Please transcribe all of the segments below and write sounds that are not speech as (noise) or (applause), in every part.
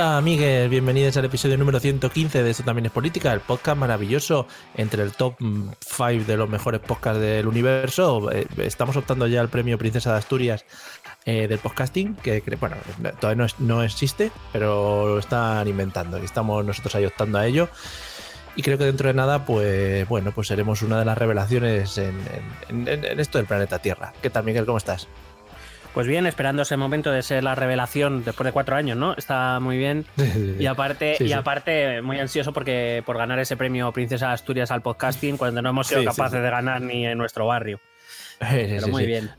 Hola amigues, bienvenidos al episodio número 115 de Esto también es política, el podcast maravilloso entre el top 5 de los mejores podcasts del universo. Eh, Estamos optando ya al premio Princesa de Asturias eh, del podcasting, que que, bueno, todavía no, existe, pero lo están inventando y estamos nosotros ahí optando a ello. Y creo que dentro de nada, pues bueno, pues seremos una de las revelaciones en- en esto del planeta Tierra. ¿Qué tal, Miguel? ¿Cómo estás? Pues bien, esperando ese momento de ser la revelación después de cuatro años, ¿no? Está muy bien. (laughs) Y aparte, Sí, y aparte muy ansioso porque por ganar ese premio Princesa de Asturias al podcasting cuando no hemos sido Sí, capaces de ganar ni en nuestro barrio. (laughs) Pero muy bien.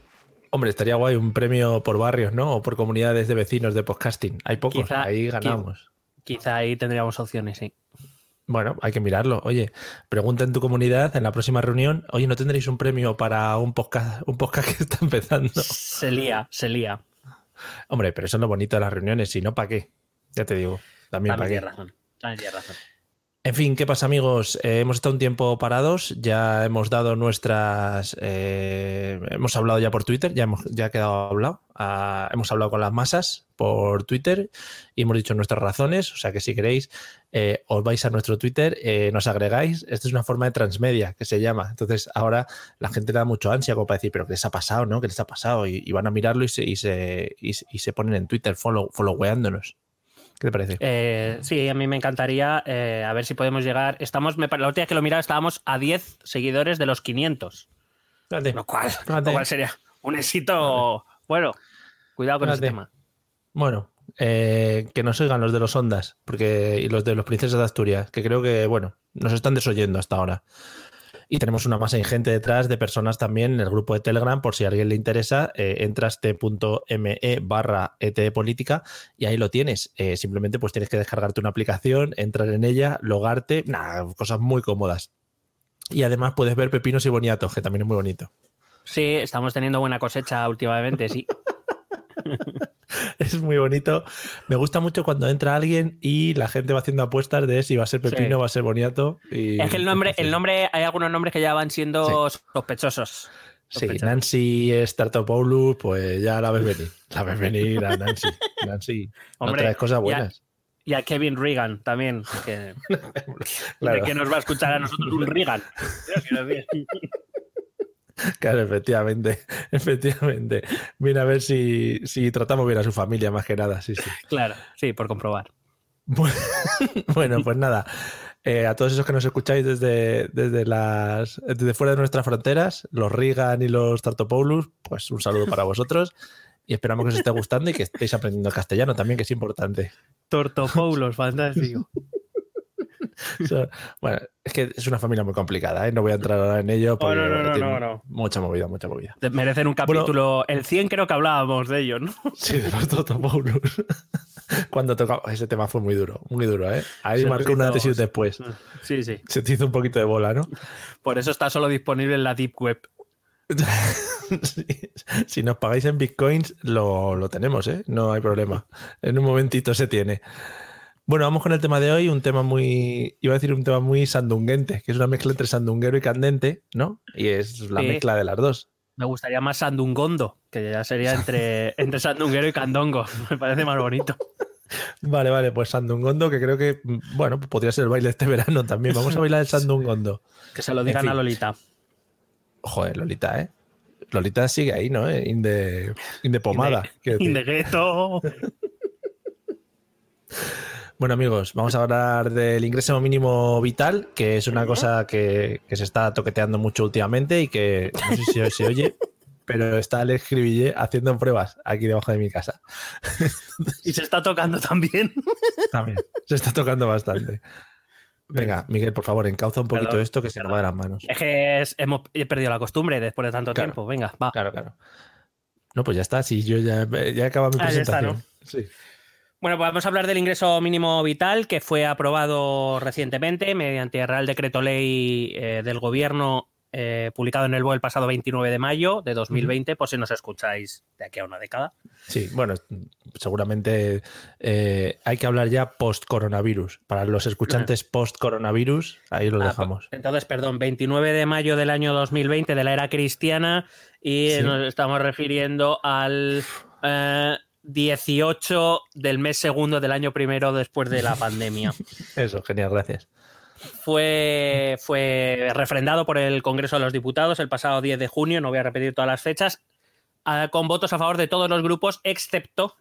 Hombre, estaría guay un premio por barrios, ¿no? O por comunidades de vecinos de podcasting. Hay pocos, Quizá- ahí ganamos. Quizá ahí tendríamos opciones, sí. Bueno, hay que mirarlo. Oye, pregunta en tu comunidad en la próxima reunión. Oye, ¿no tendréis un premio para un podcast, un podcast que está empezando? Se lía, se lía. Hombre, pero eso es lo bonito de las reuniones. Si no, ¿para qué? Ya te digo. También También para qué. tienes razón. También tienes razón. En fin, ¿qué pasa amigos? Eh, hemos estado un tiempo parados, ya hemos dado nuestras... eh, hemos hablado ya por Twitter, ya, hemos, ya quedado hablado. Ah, hemos hablado con las masas por Twitter y hemos dicho nuestras razones, o sea que si queréis eh, os vais a nuestro Twitter, eh, nos agregáis, esta es una forma de transmedia que se llama. Entonces ahora la gente da mucho ansia como para decir, pero ¿qué les ha pasado? ¿no? ¿Qué les ha pasado? Y, van a mirarlo y se, y se, y se- ponen en Twitter follow, followweándonos. ¿Qué te parece? Eh, sí, a mí me encantaría eh, a ver si podemos llegar. Estamos, me, la última vez que lo miraba estábamos a 10 seguidores de los 500. Fíjate. Lo cual, Fíjate. lo cual sería un éxito. Bueno, cuidado con ese Fíjate. tema. Bueno, eh, que nos oigan los de los Ondas porque, y los de los Princesas de Asturias, que creo que, bueno, nos están desoyendo hasta ahora. Y tenemos una masa ingente detrás de personas también en el grupo de Telegram, por si a alguien le interesa, eh, entras t.me barra etpolítica y ahí lo tienes. Eh, simplemente pues tienes que descargarte una aplicación, entrar en ella, logarte, nada, cosas muy cómodas. Y además puedes ver pepinos y boniatos, que también es muy bonito. Sí, estamos teniendo buena cosecha últimamente, sí. (laughs) (laughs) Es muy bonito. Me gusta mucho cuando entra alguien y la gente va haciendo apuestas de si va a ser pepino, Sí. va a ser boniato. Y... Es que el nombre, el nombre, hay algunos nombres que ya van siendo sospechosos. Sí. Nancy Startopoulos, pues ya la ves venir. La ves venir a Nancy. Nancy, no Hombre, traes cosas buenas. Y a Kevin Reagan también, que, (laughs) Claro. de que nos va a escuchar a nosotros un Reagan. (laughs) (laughs) Claro, efectivamente. (laughs) Efectivamente. Mira a ver si, si tratamos bien a su familia, más que nada. Sí, sí. Claro, sí, por comprobar. (laughs) Bueno, bueno, pues nada. Eh, a todos esos que nos escucháis desde, desde, las, desde fuera de nuestras fronteras, los Reagan y los Tartopoulos, pues un saludo para vosotros y esperamos que os esté gustando y que estéis aprendiendo castellano también, que es importante. Tortopoulos, fantástico. (laughs) Bueno, es que es una familia muy complicada, ¿eh? no voy a entrar ahora en ello porque no, no, no, tiene no, no. mucha movida, mucha movida. Merecen un capítulo. el 100 creo que hablábamos de ello, ¿no? (laughs) Sí, de los Tartopoulos. (laughs) Cuando tocaba, ese tema fue muy duro, muy duro, ¿eh? Ahí Se marcó una hizo- antes y un después. Sí, sí. Se te hizo un poquito de bola, ¿no? Por eso está solo disponible en la Deep Web. Sí. Si nos pagáis en bitcoins, lo, lo tenemos, ¿eh? No hay problema. En un momentito se tiene. Bueno, vamos con el tema de hoy, un tema muy, iba a decir un tema muy sandunguente, que es una mezcla entre sandunguero y candente, ¿no? Y es la Sí. mezcla de las dos. Me gustaría más Sandungondo, que ya sería (laughs) entre, entre Sandunguero y Candongo. (laughs) Me parece más bonito. Vale, vale, pues sandungondo, que creo que, bueno, podría ser el baile este verano también. Vamos a (laughs) bailar el sandungondo. Que se lo digan fin. a Lolita. Joder, Lolita, ¿eh? Lolita sigue ahí, ¿no? Eh, In de, in de pomada. quiero decir. Bueno amigos, vamos a hablar del ingreso mínimo vital, que es una cosa que, que se está toqueteando mucho últimamente y que no sé si se oye, (laughs) pero está Alex Cribillé haciendo pruebas aquí debajo de mi casa. (laughs) Y se está tocando también. (laughs) También. Se está tocando bastante. Venga, Miguel, por favor, encauza un poquito esto que se nos va de las manos. Es que es- hemos he perdido la costumbre después de tanto Claro. tiempo. Venga, va. Claro, claro. No, pues ya está, sí, yo ya, ya he acabado mi Ah, ya está, presentación. Sí. Bueno, pues vamos a hablar del ingreso mínimo vital que fue aprobado recientemente mediante Real Decreto Ley eh, del Gobierno eh, publicado en el BOE el pasado 29 de mayo de 2020, por si nos escucháis de aquí a una década. Sí, bueno, seguramente eh, hay que hablar ya post-coronavirus. Para los escuchantes post-coronavirus, ahí lo Ah, dejamos. Entonces, perdón, 29 de mayo del año 2020 de la era cristiana y Sí. nos estamos refiriendo al eh, 18 del mes segundo del año primero después de la pandemia. (laughs) Eso, genial, gracias. fue, fue refrendado por el Congreso de los Diputados el pasado 10 de junio, no voy a repetir todas las fechas, con votos a favor de todos los grupos, excepto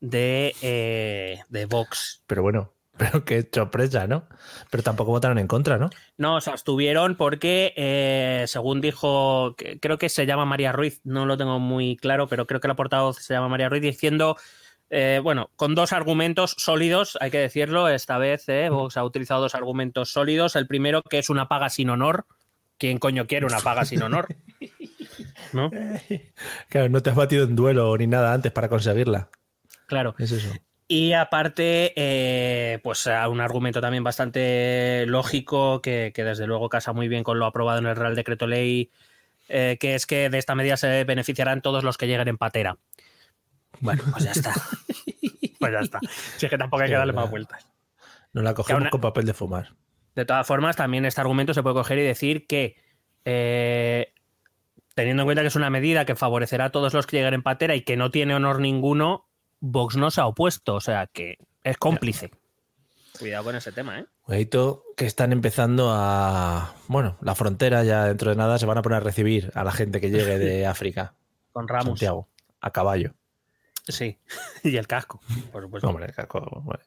de, eh, de Vox. Pero bueno, pero qué sorpresa, ¿no? Pero tampoco votaron en contra, ¿no? No, se abstuvieron porque, eh, según dijo, que- creo que se llama María Ruiz, no lo tengo muy claro, pero creo que la portavoz se llama María Ruiz, diciendo, eh, bueno, con dos argumentos sólidos, hay que decirlo, esta vez eh, Vox ha utilizado dos argumentos sólidos. El primero, que es una paga sin honor. ¿Quién coño quiere una paga sin honor? (laughs) ¿No? Claro, no te has batido en duelo ni nada antes para conseguirla. Claro. Es eso. Y aparte, eh, pues un argumento también bastante lógico que, que desde luego casa muy bien con lo aprobado en el Real Decreto Ley, eh, que es que de esta medida se beneficiarán todos los que lleguen en patera. Bueno, pues ya está. (laughs) pues ya está. Si es que tampoco hay que darle más vueltas. No la cogemos una- con papel de fumar. De todas formas, también este argumento se puede coger y decir que, eh, teniendo en cuenta que es una medida que favorecerá a todos los que lleguen en patera y que no tiene honor ninguno, Vox no se ha opuesto, o sea que es cómplice. Cuidado con ese tema, ¿eh? Cuidadito, que están empezando a. Bueno, la frontera ya dentro de nada se van a poner a recibir a la gente que llegue de (laughs) África. Con Ramos. Santiago, a caballo. Sí. (laughs) y el casco, por supuesto. Hombre, caco, bueno.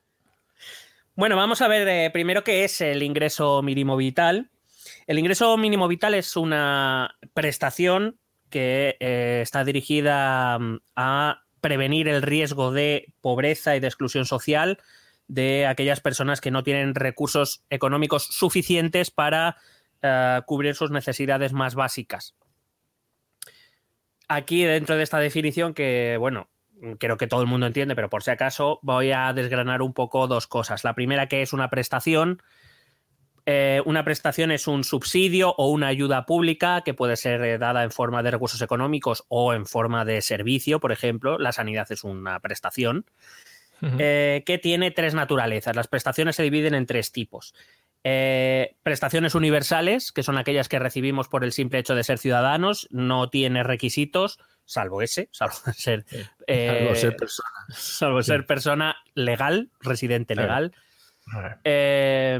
Bueno, vamos a ver eh, primero qué es el ingreso mínimo vital. El ingreso mínimo vital es una prestación que eh, está dirigida mm, a prevenir el riesgo de pobreza y de exclusión social de aquellas personas que no tienen recursos económicos suficientes para eh, cubrir sus necesidades más básicas. Aquí, dentro de esta definición, que bueno, creo que todo el mundo entiende, pero por si acaso voy a desgranar un poco dos cosas. La primera que es una prestación. Eh, una prestación es un subsidio o una ayuda pública que puede ser eh, dada en forma de recursos económicos o en forma de servicio, por ejemplo. La sanidad es una prestación eh, que tiene tres naturalezas. Las prestaciones se dividen en tres tipos. Prestaciones universales, que son aquellas que recibimos por el simple hecho de ser ciudadanos, no tiene requisitos, salvo ese, (laughs) salvo ser, Algo ser persona. salvo ser persona legal, residente Claro. Eh,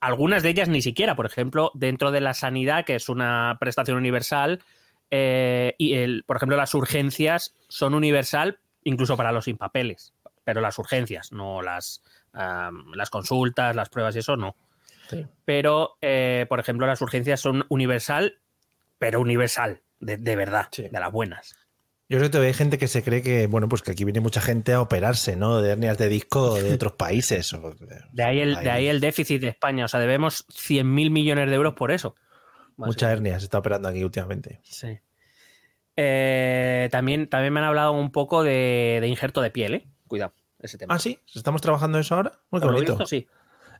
algunas de ellas ni siquiera, por ejemplo, dentro de la sanidad, que es una prestación universal, eh, y el, por ejemplo, las urgencias son universal incluso para los sin papeles, pero las urgencias, no las, las consultas, las pruebas y eso no. Sí. Pero, eh, por ejemplo, las urgencias son universal, pero universal, de, de verdad, Sí. de las buenas. Yo creo que todavía hay gente que se cree que, bueno, pues que aquí viene mucha gente a operarse, ¿no? De hernias de disco de otros países. o- De ahí el, de ahí el déficit de España, o sea, debemos 100.000 millones de euros por eso. Muchas hernias se está operando aquí últimamente. Sí. Eh, también, también me han hablado un poco de, de injerto de piel, ¿eh? Cuidado, ese tema. Ah, sí, estamos trabajando eso ahora. Muy bonito. visto, sí.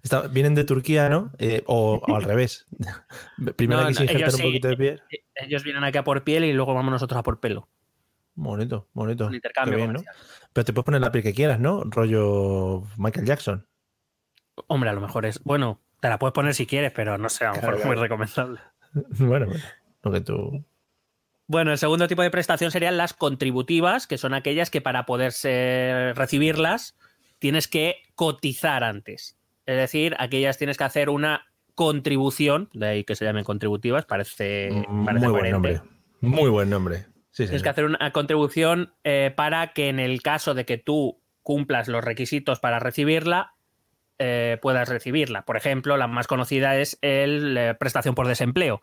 Está- vienen de Turquía, ¿no? Eh, o, o al revés. (laughs) Primero No, hay que no, injertar un sí. poquito de piel. Ellos vienen aquí a por piel y luego vamos nosotros a por pelo. Bonito, bonito. Un intercambio bien, ¿no? Pero te puedes poner la piel que quieras, ¿no? Rollo Michael Jackson. Hombre, a lo mejor es. Bueno, te la puedes poner si quieres, pero no sé, a lo Claro, mejor es muy claro. recomendable. (laughs) bueno, bueno. Lo que tú. Bueno, el segundo tipo de prestación serían las contributivas, que son aquellas que para poder ser- recibirlas tienes que cotizar antes. Es decir, aquellas tienes que hacer una contribución, de ahí que se llamen contributivas, parece, Mm, parece Muy buen nombre. Muy buen nombre. Sí, sí. Tienes que hacer una contribución eh, para que en el caso de que tú cumplas los requisitos para recibirla, eh, puedas recibirla. Por ejemplo, la más conocida es el eh, prestación por desempleo.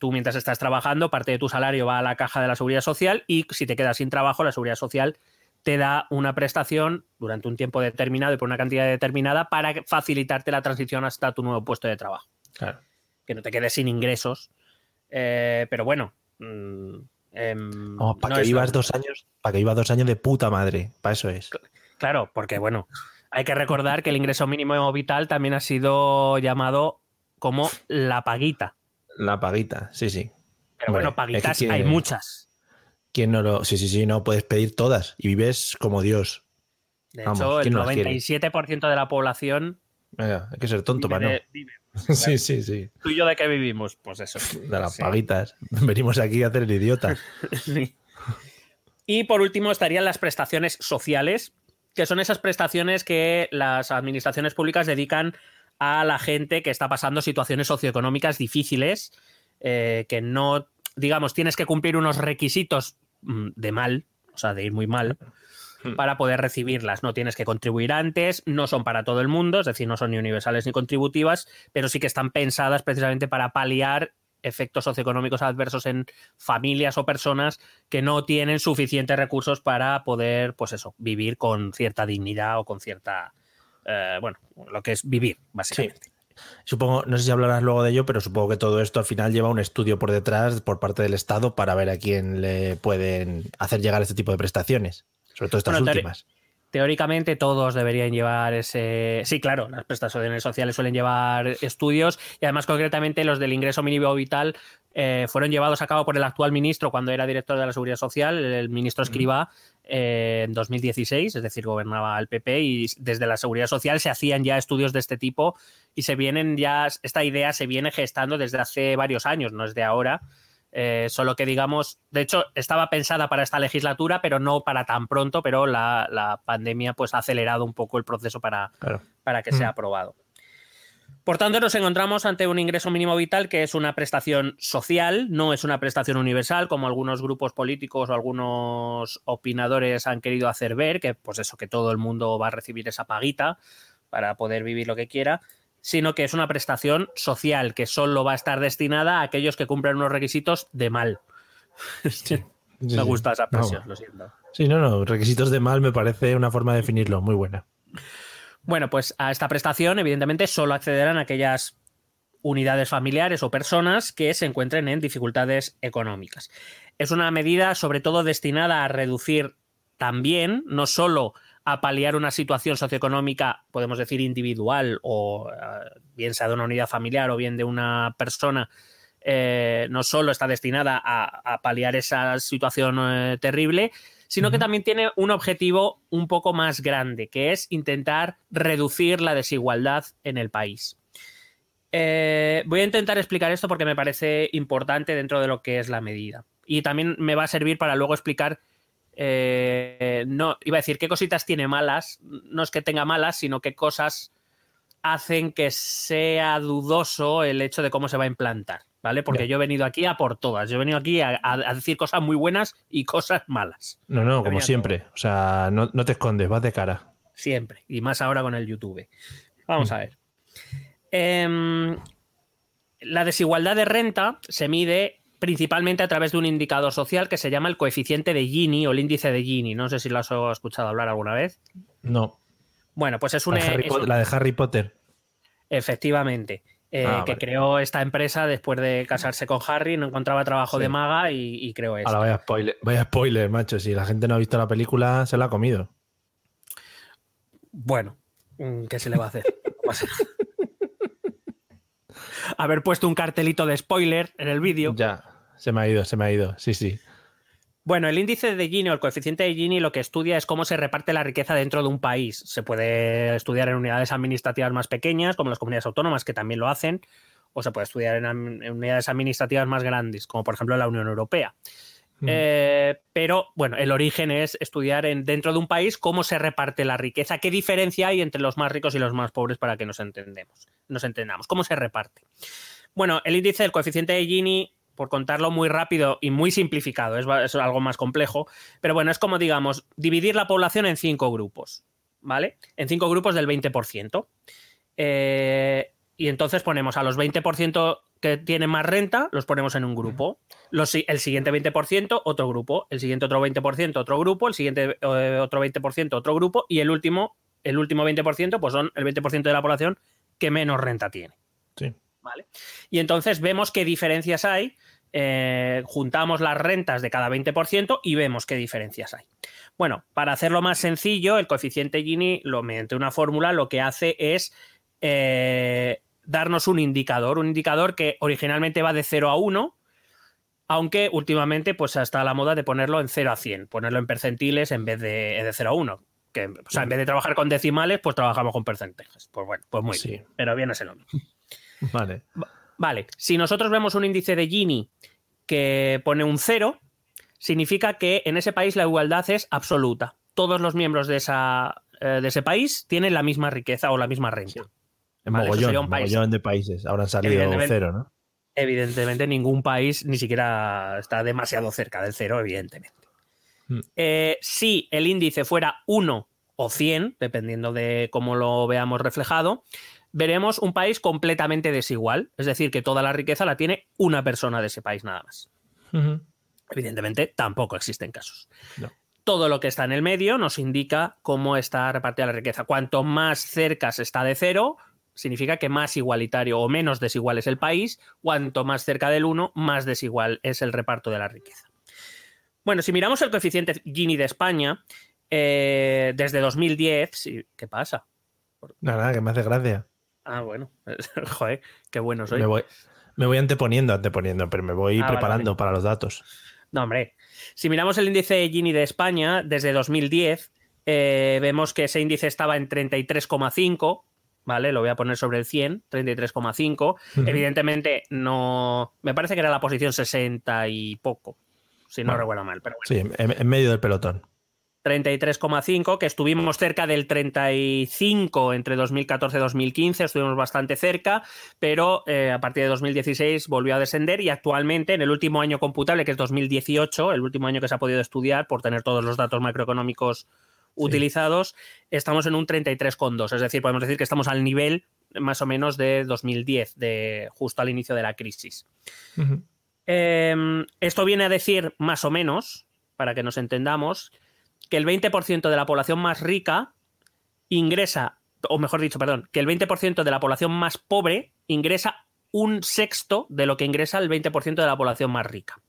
Tú mientras estás trabajando, parte de tu salario va a la caja de la seguridad social y si te quedas sin trabajo, la seguridad social te da una prestación durante un tiempo determinado y por una cantidad determinada para facilitarte la transición hasta tu nuevo puesto de trabajo. Claro. Que no te quedes sin ingresos. Eh, pero bueno. mm, em, Vamos, para no que vivas dos años, para que vivas dos años de puta madre. Para eso es. Claro, porque bueno, hay que recordar que el ingreso mínimo vital también ha sido llamado como la paguita. La paguita, sí, sí. Pero Hombre, bueno, paguitas es que hay muchas. ¿Quién no lo.? Sí, sí, sí, no puedes pedir todas y vives como Dios. De Vamos, hecho, el ¿quién no las quiere? 97% de la población hay que ser tonto vive para no. vive. (laughs) Sí, sí, sí. ¿Tú y yo de qué vivimos? Pues eso. De las Sí. paguitas. (laughs) Venimos aquí a hacer el idiota. (laughs) Sí. Y por último estarían las prestaciones sociales, que son esas prestaciones que las administraciones públicas dedican a la gente que está pasando situaciones socioeconómicas difíciles, eh, que no, digamos, tienes que cumplir unos requisitos mm, de mal, o sea, de ir muy mal, para poder recibirlas. No tienes que contribuir antes, no son para todo el mundo, es decir, no son ni universales ni contributivas, pero sí que están pensadas precisamente para paliar efectos socioeconómicos adversos en familias o personas que no tienen suficientes recursos para poder, pues eso, vivir con cierta dignidad o con cierta, eh, bueno, lo que es vivir, básicamente. Supongo, no sé si hablarás luego de ello, pero supongo que todo esto al final lleva un estudio por detrás por parte del Estado para ver a quién le pueden hacer llegar este tipo de prestaciones. Sobre todo estas Bueno, últimas. Teóricamente todos deberían llevar ese... Sí, claro, las prestaciones sociales suelen llevar estudios y además concretamente los del ingreso mínimo vital eh, fueron llevados a cabo por el actual ministro cuando era director de la Seguridad Social, el ministro Escribá, eh, en 2016, es decir, gobernaba el PP y desde la Seguridad Social se hacían ya estudios de este tipo y se vienen ya, esta idea se viene gestando desde hace varios años, no es de ahora. Eh, solo que digamos, de hecho, estaba pensada para esta legislatura, pero no para tan pronto, pero la, la pandemia pues ha acelerado un poco el proceso para, Claro. para que sea aprobado. Por tanto, nos encontramos ante un ingreso mínimo vital que es una prestación social, no es una prestación universal, como algunos grupos políticos o algunos opinadores han querido hacer ver, que pues eso, que todo el mundo va a recibir esa paguita para poder vivir lo que quiera, sino que es una prestación social que solo va a estar destinada a aquellos que cumplen unos requisitos de mal. (laughs) Sí, Me sí. gusta esa expresión, Vamos. lo siento. Sí, no, no. Requisitos de mal me parece una forma de definirlo muy buena. Bueno, pues a esta prestación, evidentemente, solo accederán aquellas unidades familiares o personas que se encuentren en dificultades económicas. Es una medida, sobre todo, destinada a reducir también, no solo a paliar una situación socioeconómica, podemos decir, individual, o eh, bien sea de una unidad familiar o bien de una persona, eh, no solo está destinada a, a paliar esa situación eh, terrible, sino que también tiene un objetivo un poco más grande, que es intentar reducir la desigualdad en el país. Eh, voy a intentar explicar esto porque me parece importante dentro de lo que es la medida. Y también me va a servir para luego explicar, eh, no, iba a decir qué cositas tiene malas, no es que tenga malas, sino qué cosas hacen que sea dudoso el hecho de cómo se va a implantar, ¿vale? Porque yo he venido aquí a por todas, yo he venido aquí a, decir cosas muy buenas y cosas malas, No, no, como siempre. O sea, no, no te escondes, vas de cara. siempre, y más ahora con el YouTube. Vamos a ver. Em, la desigualdad de renta se mide principalmente a través de un indicador social que se llama el coeficiente de Gini o el índice de Gini. No sé si lo has escuchado hablar alguna vez. No. Bueno, pues es La un... de Harry, es Pot- un- la de Harry Potter. Efectivamente. eh, Ah, que vale. creó esta empresa después de casarse con Harry, no encontraba trabajo Sí. de maga y, y creó esto. Ahora vaya spoiler, vaya spoiler, macho. Si la gente no ha visto la película, se la ha comido. Bueno, mm, ¿qué se le va a hacer? (laughs) Haber puesto un cartelito de spoiler en el vídeo. Ya, se me ha ido, se me ha ido. Sí, sí. Bueno, el índice de Gini o el coeficiente de Gini lo que estudia es cómo se reparte la riqueza dentro de un país. Se puede estudiar en unidades administrativas más pequeñas, como las comunidades autónomas, que también lo hacen, o se puede estudiar en, en unidades administrativas más grandes, como por ejemplo la Unión Europea. Eh, pero bueno, el origen es estudiar en, dentro de un país cómo se reparte la riqueza, qué diferencia hay entre los más ricos y los más pobres para que nos entendemos, nos entendamos, cómo se reparte. Bueno, el índice del coeficiente de Gini, por contarlo muy rápido y muy simplificado, es algo más complejo, pero bueno, es como digamos, dividir la población en cinco grupos. ¿vale? En cinco grupos del 20%. Eh, y entonces ponemos a los 20% que tienen más renta, los ponemos en un grupo. Los, el siguiente 20%, otro grupo. El siguiente otro 20%, otro grupo. El siguiente eh, otro 20%, otro grupo. Y el último, el último 20%, pues son el 20% de la población que menos renta tiene. Sí. ¿Vale? Y entonces vemos qué diferencias hay. eh, juntamos las rentas de cada 20% y vemos qué diferencias hay. Bueno, para hacerlo más sencillo, el coeficiente Gini, lo, mediante una fórmula, lo que hace es eh, darnos un indicador, un indicador que originalmente va de 0 a 1, aunque últimamente pues está la moda de ponerlo en 0 a 100, ponerlo en percentiles en vez de, de 0 a 1. Que, o sea, en vez de trabajar con decimales, pues trabajamos con porcentajes. Pues bueno, pues muy Sí. bien. Pero viene lo mismo. Vale. Vale, si nosotros vemos un índice de Gini que pone un 0, significa que en ese país la igualdad es absoluta. Todos los miembros de, esa, eh, de ese país tienen la misma riqueza o la misma renta. En Vale, mogollón, sería un país. mogollón de países. Habrán salido Evidentemente. cero, ¿no? Evidentemente, ningún país ni siquiera está demasiado cerca del cero, evidentemente. Mm. Eh, si el índice fuera 1 o 100, dependiendo de cómo lo veamos reflejado, veremos un país completamente desigual. Es decir, que toda la riqueza la tiene una persona de ese país nada más. Evidentemente, tampoco existen casos. No. Todo lo que está en el medio nos indica cómo está repartida la riqueza. Cuanto más cerca se está de cero, significa que más igualitario o menos desigual es el país. Cuanto más cerca del 1, más desigual es el reparto de la riqueza. Bueno, si miramos el coeficiente Gini de España, eh, desde 2010, sí, ¿qué pasa? Nada, que me hace gracia. Ah, bueno, (laughs) joder, qué bueno soy. Me voy, me voy anteponiendo, anteponiendo, pero me voy Ah, preparando vale. para los datos. No, hombre. Si miramos el índice Gini de España desde 2010, eh, vemos que ese índice estaba en 33,5, ¿vale? Lo voy a poner sobre el 100, 33,5. Ujú. Evidentemente no... Me parece que era la posición 60 y poco, si no Bueno. recuerdo mal, pero bueno. Sí, en, en medio del pelotón. 33,5, que estuvimos cerca del 35 entre 2014 y 2015, estuvimos bastante cerca, pero eh, a partir de 2016 volvió a descender y actualmente en el último año computable, que es 2018, el último año que se ha podido estudiar por tener todos los datos macroeconómicos utilizados, estamos en un 33,2, es decir, podemos decir que estamos al nivel más o menos de 2010, de justo al inicio de la crisis. Eh, esto viene a decir, más o menos, para que nos entendamos, que el 20% de la población más rica ingresa, o mejor dicho, perdón, que el 20% de la población más pobre ingresa un sexto de lo que ingresa el 20% de la población más rica.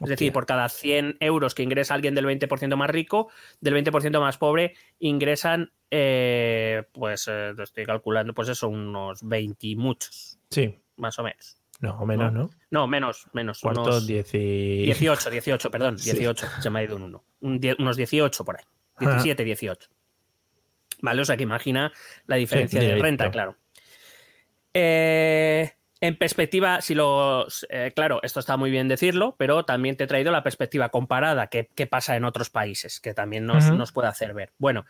Es decir, por cada 100 euros que ingresa alguien del 20% más rico, del 20% más pobre ingresan, eh, pues eh, estoy calculando, pues eso, unos 20 y muchos, Sí, más o menos. no, o menos, ¿no? No, menos, menos. Unos- diez y... 18, 18, perdón, Sí. 18, se me ha ido un 1. Un die- unos 18 por ahí. 17, 18. Vale, o sea que imagina la diferencia de dinerito. renta, claro. Eh, en perspectiva, si los. eh, claro, esto está muy bien decirlo, pero también te he traído la perspectiva comparada, que, que pasa en otros países, que también nos, nos puede hacer ver. Bueno,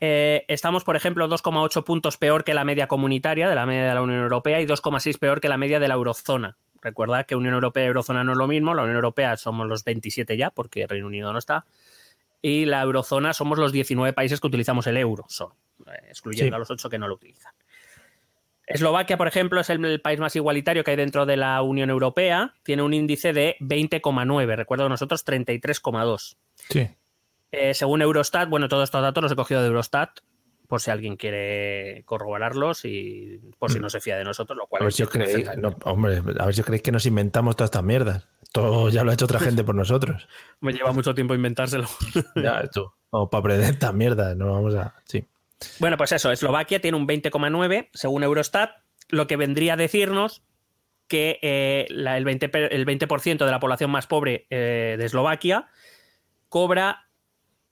eh, estamos, por ejemplo, 2,8 puntos peor que la media comunitaria, de la media de la Unión Europea, y 2,6 peor que la media de la eurozona. Recuerda que Unión Europea y Eurozona no es lo mismo. La Unión Europea somos los 27 ya, porque Reino Unido no está. Y la Eurozona somos los 19 países que utilizamos el euro, eh, excluyendo Sí. a los 8 que no lo utilizan. Eslovaquia, por ejemplo, es el, el país más igualitario que hay dentro de la Unión Europea. Tiene un índice de 20,9. Recuerdo nosotros 33,2. Sí. Eh, según Eurostat, bueno, todos estos datos los he cogido de Eurostat, por si alguien quiere corroborarlos y por si no se fía de nosotros, lo cual Mm. A ver es si os creéis, perfectamente- no, hombre, a ver si os creéis que nos inventamos todas estas mierdas. Todo ya lo ha hecho otra gente por nosotros. (laughs) Me lleva mucho tiempo inventárselo. Ya, tú. O para aprender estas mierdas, no vamos a. Sí. Bueno, pues eso, Eslovaquia tiene un 20,9 según Eurostat, lo que vendría a decirnos que eh, la- el 20%, per- el 20 de la población más pobre eh, de Eslovaquia cobra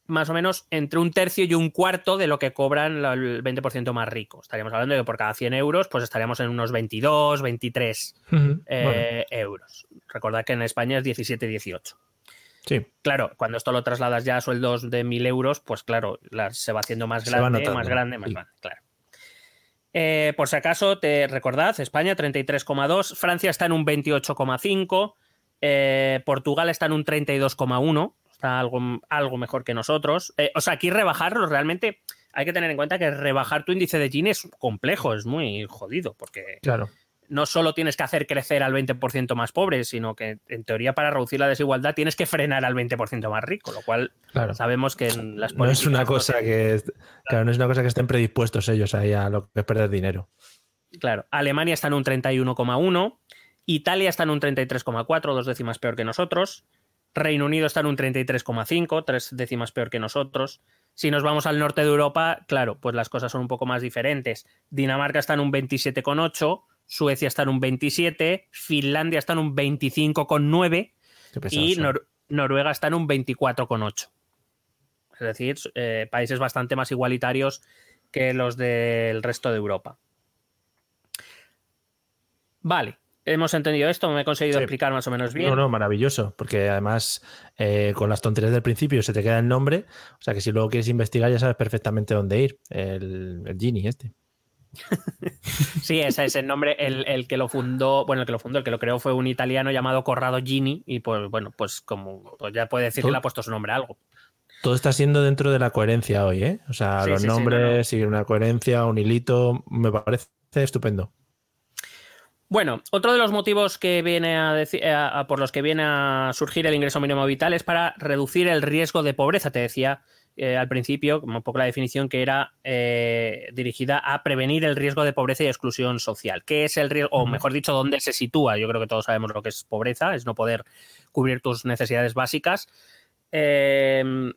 más o menos entre un tercio y un cuarto de lo que cobran el 20% más rico. Estaríamos hablando de que por cada 100 euros pues estaríamos en unos 22, 23 Ujú. eh, euros. Recordad que en España es 17, 18. Sí. Claro, cuando esto lo trasladas ya a sueldos de 1.000 euros, pues claro, la- se va haciendo más grande, más grande, más sí. grande, claro. Eh, por si acaso, te recordad, España 33,2, Francia está en un 28,5, eh, Portugal está en un 32,1, está algo, algo mejor que nosotros. Eh, o sea, aquí rebajarlo realmente, hay que tener en cuenta que rebajar tu índice de Gini es complejo, es muy jodido, porque Claro. No solo tienes que hacer crecer al 20% más pobre, sino que en teoría para reducir la desigualdad tienes que frenar al 20% más rico, lo cual Claro. sabemos que en las No es una cosa que. Claro, no es una cosa que estén predispuestos ellos ahí a lo que es perder dinero. Claro, Alemania está en un 31,1, Italia está en un 33,4, dos décimas peor que nosotros, Reino Unido está en un 33,5, tres décimas peor que nosotros. Si nos vamos al norte de Europa, claro, pues las cosas son un poco más diferentes. Dinamarca está en un 27,8, Suecia está en un 27, Finlandia está en un 25,9 Qué pesados y. Nor- Noruega está en un 24,8. Es decir, eh, países bastante más igualitarios que los del resto de Europa. Vale, hemos entendido esto, me he conseguido Sí. explicar más o menos bien. No, no, maravilloso, porque además eh, con las tonterías del principio se te queda el nombre, o sea que si luego quieres investigar ya sabes perfectamente dónde ir, el, el Genie este. (laughs) Sí, ese es el nombre, el, el que lo fundó, bueno, el que lo fundó, el que lo creó fue un italiano llamado Corrado Gini y pues bueno, pues como pues ya puede decir que Todo- le ha puesto su nombre a algo. Todo está siendo dentro de la coherencia hoy, ¿eh? O sea, Sí, los sí, sí, nombres no, no. siguen una coherencia, un hilito, me parece estupendo. Bueno, otro de los motivos que viene a deci- a- a- por los que viene a surgir el ingreso mínimo vital es para reducir el riesgo de pobreza. Te decía eh, al principio, como un poco la definición, que era eh, dirigida a prevenir el riesgo de pobreza y exclusión social. ¿Qué es el riesgo? O mejor dicho, ¿dónde se sitúa? Yo creo que todos sabemos lo que es pobreza, es no poder cubrir tus necesidades básicas. Eh,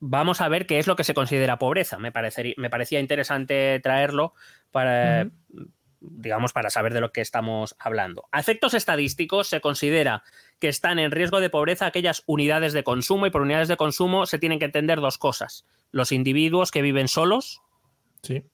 vamos a ver qué es lo que se considera pobreza. Me, parecería- me parecía interesante traerlo para, digamos, para saber de lo que estamos hablando. A efectos estadísticos, se considera que están en riesgo de pobreza aquellas unidades de consumo y por unidades de consumo se tienen que entender dos cosas. Los individuos que viven solos Sí.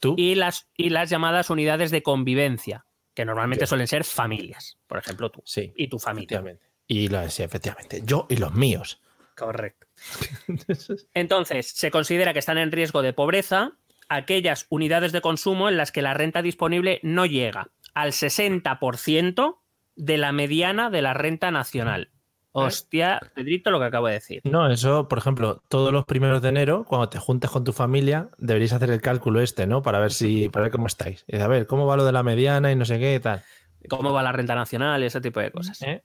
¿Tú? y las, y las llamadas unidades de convivencia, que normalmente suelen ser familias. Por ejemplo, tú Sí. y tu familia. Efectivamente. Y sí, efectivamente. Yo y los míos. Correcto. (laughs) Entonces, se considera que están en riesgo de pobreza aquellas unidades de consumo en las que la renta disponible no llega al 60% de la mediana de la renta nacional. Hostia, Pedrito, lo que acabo de decir. No, eso, por ejemplo, todos los primeros de enero, cuando te juntes con tu familia, deberíais hacer el cálculo este, ¿no? Para ver si, para ver cómo estáis. Y a ver, ¿cómo va lo de la mediana y no sé qué y tal? ¿Cómo va la renta nacional y ese tipo de cosas? ¿Eh?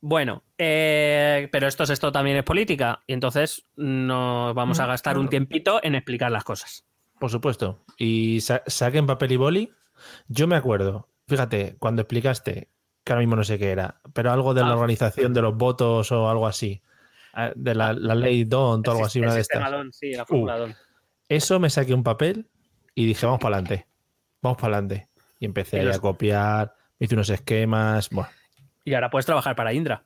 Bueno, eh, pero esto, es- esto también es política y entonces nos vamos a gastar un tiempito en explicar las cosas. Por supuesto. Y sa- saquen papel y boli. Yo me acuerdo, fíjate, cuando explicaste, que ahora mismo no sé qué era, pero algo de la Ah. organización de los votos o algo así, ah, de la, la ley DONT o algo así, una de estas. DON, sí, la fórmula DON. Eso me saqué un papel y dije, vamos para adelante, vamos para adelante. Y empecé Y los- a copiar, hice unos esquemas, bueno. Y ahora puedes trabajar para Indra.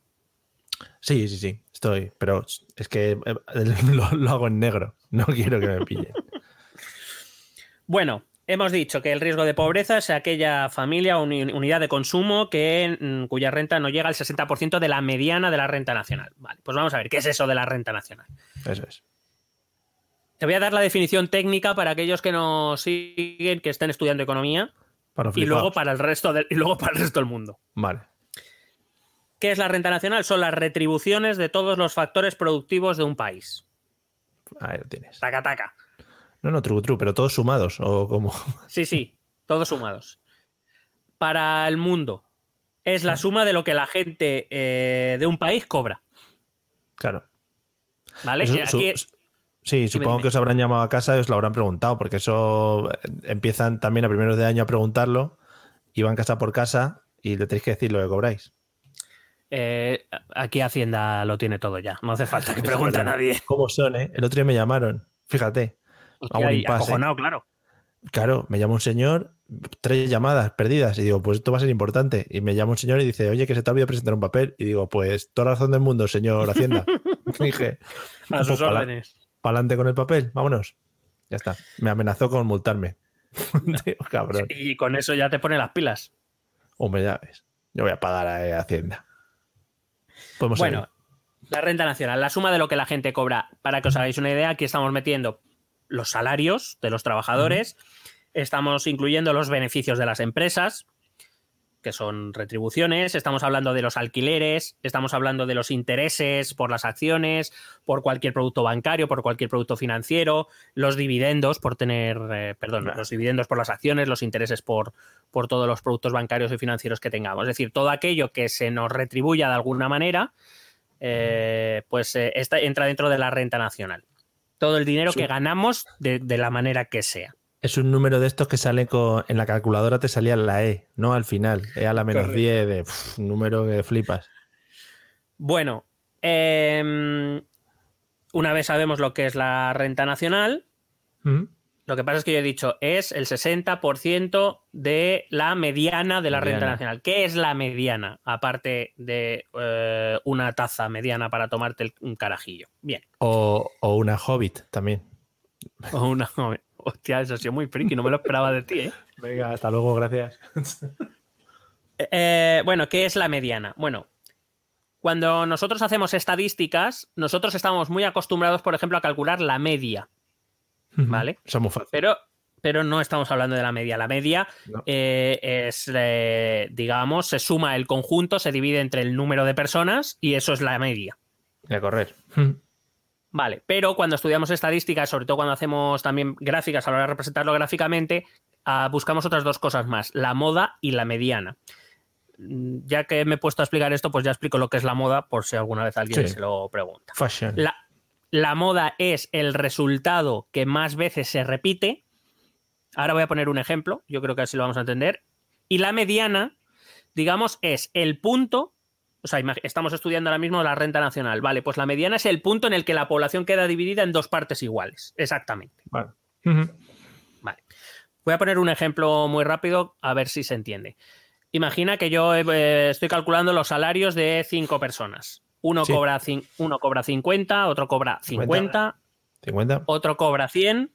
Sí, sí, sí, estoy, pero es que eh, (laughs) lo, lo hago en negro, no quiero que me pillen. Bueno, hemos dicho que el riesgo de pobreza es aquella familia o uni- unidad de consumo que, mm, cuya renta no llega al 60% de la mediana de la renta nacional. Vale, pues vamos a ver, ¿qué es eso de la renta nacional? Eso es. Te voy a dar la definición técnica para aquellos que nos siguen, que estén estudiando economía, Para y luego para el resto del, y luego para el resto del mundo. Vale. ¿Qué es la renta nacional? Son las retribuciones de todos los factores productivos de un país. Ahí lo tienes. Taca, taca. No, no, true, true, pero todos sumados, o como. (laughs) Sí, sí, todos sumados. Para el mundo, es la suma de lo que la gente eh, de un país cobra. Claro. ¿Vale? Eso- Eh, aquí- su- sí, supongo dime. que os habrán llamado a casa y os lo habrán preguntado, porque eso eh, empiezan también a primeros de año a preguntarlo y van casa por casa y le tenéis que decir lo que cobráis. eh, aquí Hacienda lo tiene todo ya. No hace falta que (laughs) pregunte a nadie. ¿Cómo son, eh? El otro día me llamaron, fíjate. Hago un impasse. claro. Claro, me llama un señor, tres llamadas perdidas, y digo, pues esto va a ser importante. Y me llama un señor y dice, oye, que se te ha olvidado presentar un papel. Y digo, pues toda la razón del mundo, señor Hacienda. (laughs) Dije, A sus pues, órdenes. Pa'lante con el papel, vámonos. Ya está. Me amenazó con multarme. (laughs) (laughs) Cabrón. Y con eso ya te pone las pilas. Hombre, ya ves. Yo voy a pagar a eh, Hacienda. Podemos Bueno, seguir. la renta nacional, la suma de lo que la gente cobra. Para que os hagáis una idea, aquí estamos metiendo los salarios de los trabajadores, estamos incluyendo los beneficios de las empresas, que son retribuciones, estamos hablando de los alquileres, estamos hablando de los intereses por las acciones, por cualquier producto bancario, por cualquier producto financiero, los dividendos por tener, eh, perdón, los dividendos por las acciones, los intereses por, por todos los productos bancarios y financieros que tengamos. Es decir, todo aquello que se nos retribuya de alguna manera, eh, pues eh, esta, entra dentro de la renta nacional. Todo el dinero Sí. que ganamos de, de la manera que sea. Es un número de estos que sale con, en la calculadora, te salía la E, ¿no? Al final, E a la menos Correcto. 10, de número que flipas. Bueno, em, una vez sabemos lo que es la renta nacional, Ujú. Lo que pasa es que yo he dicho, es el 60% de la mediana de la renta nacional. ¿Qué es la mediana? Aparte de eh, una taza mediana para tomarte el- un carajillo. Bien. O, o una hobbit también. O una... Hostia, eso ha sido muy friki, no me lo esperaba de ti, ¿eh? Venga, hasta luego, gracias. (laughs) Eh, bueno, ¿qué es la mediana? Bueno, cuando nosotros hacemos estadísticas, nosotros estamos muy acostumbrados, por ejemplo, a calcular la media, ¿vale? Fácil. Pero, pero no estamos hablando de la media. La media No. eh, es, eh, digamos, se suma el conjunto, se divide entre el número de personas y eso es la media. De correr. Vale, pero cuando estudiamos estadísticas, sobre todo cuando hacemos también gráficas a la hora de representarlo gráficamente, ah, buscamos otras dos cosas más, la moda y la mediana. Mm, Ya que me he puesto a explicar esto, pues ya explico lo que es la moda por si alguna vez alguien Sí. se lo pregunta. Fashion. La, la moda es el resultado que más veces se repite. Ahora voy a poner un ejemplo, yo creo que así lo vamos a entender. Y la mediana, digamos, es el punto, o sea, estamos estudiando ahora mismo la renta nacional, vale, pues la mediana es el punto en el que la población queda dividida en dos partes iguales, exactamente. Vale. Voy a poner un ejemplo muy rápido a ver si se entiende. Imagina que yo eh, estoy calculando los salarios de cinco personas. Uno, Sí. cobra, uno cobra 50, otro cobra 50, 50. otro cobra 100,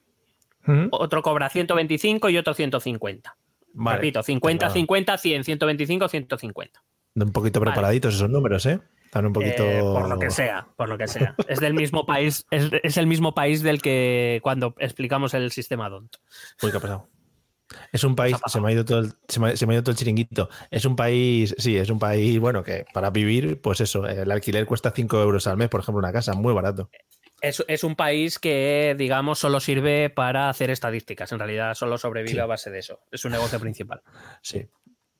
Ujú. otro cobra 125 y otro 150. Vale. Repito, 50, Venga. 50, 100, 125, 150. Un poquito Vale. preparaditos esos números, ¿eh? Están un poquito. Eh, por lo que sea, por lo que sea. (laughs) Es del mismo país, es, es el mismo país del que cuando explicamos el sistema DONT. Uy, ¿qué ha pasado? Es un país, Se me, ha ido todo el, se, me, ha- se me ha ido todo el chiringuito. Es un país, sí, es un país, bueno, que para vivir, pues eso, el alquiler cuesta 5 euros al mes, por ejemplo, una casa, muy barato. Es, es un país que, digamos, solo sirve para hacer estadísticas. En realidad, solo sobrevive Sí. a base de eso. Es su negocio principal. (laughs) Sí.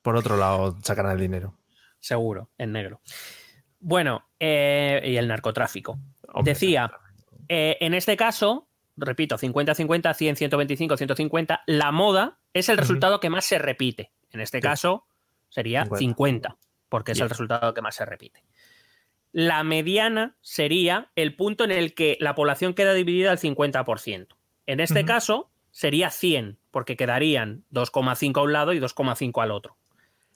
Por otro lado, sacan el dinero. Seguro, en negro. Bueno, eh, y el narcotráfico. Hombre, Decía, eh, en este caso, repito, 50, 50, 100, 125, 150, la moda es el resultado que más se repite. En este Sí. caso sería 50, 50. porque es el resultado que más se repite. La mediana sería el punto en el que la población queda dividida al 50%. En este caso sería 100, porque quedarían 2,5 a un lado y 2,5 al otro.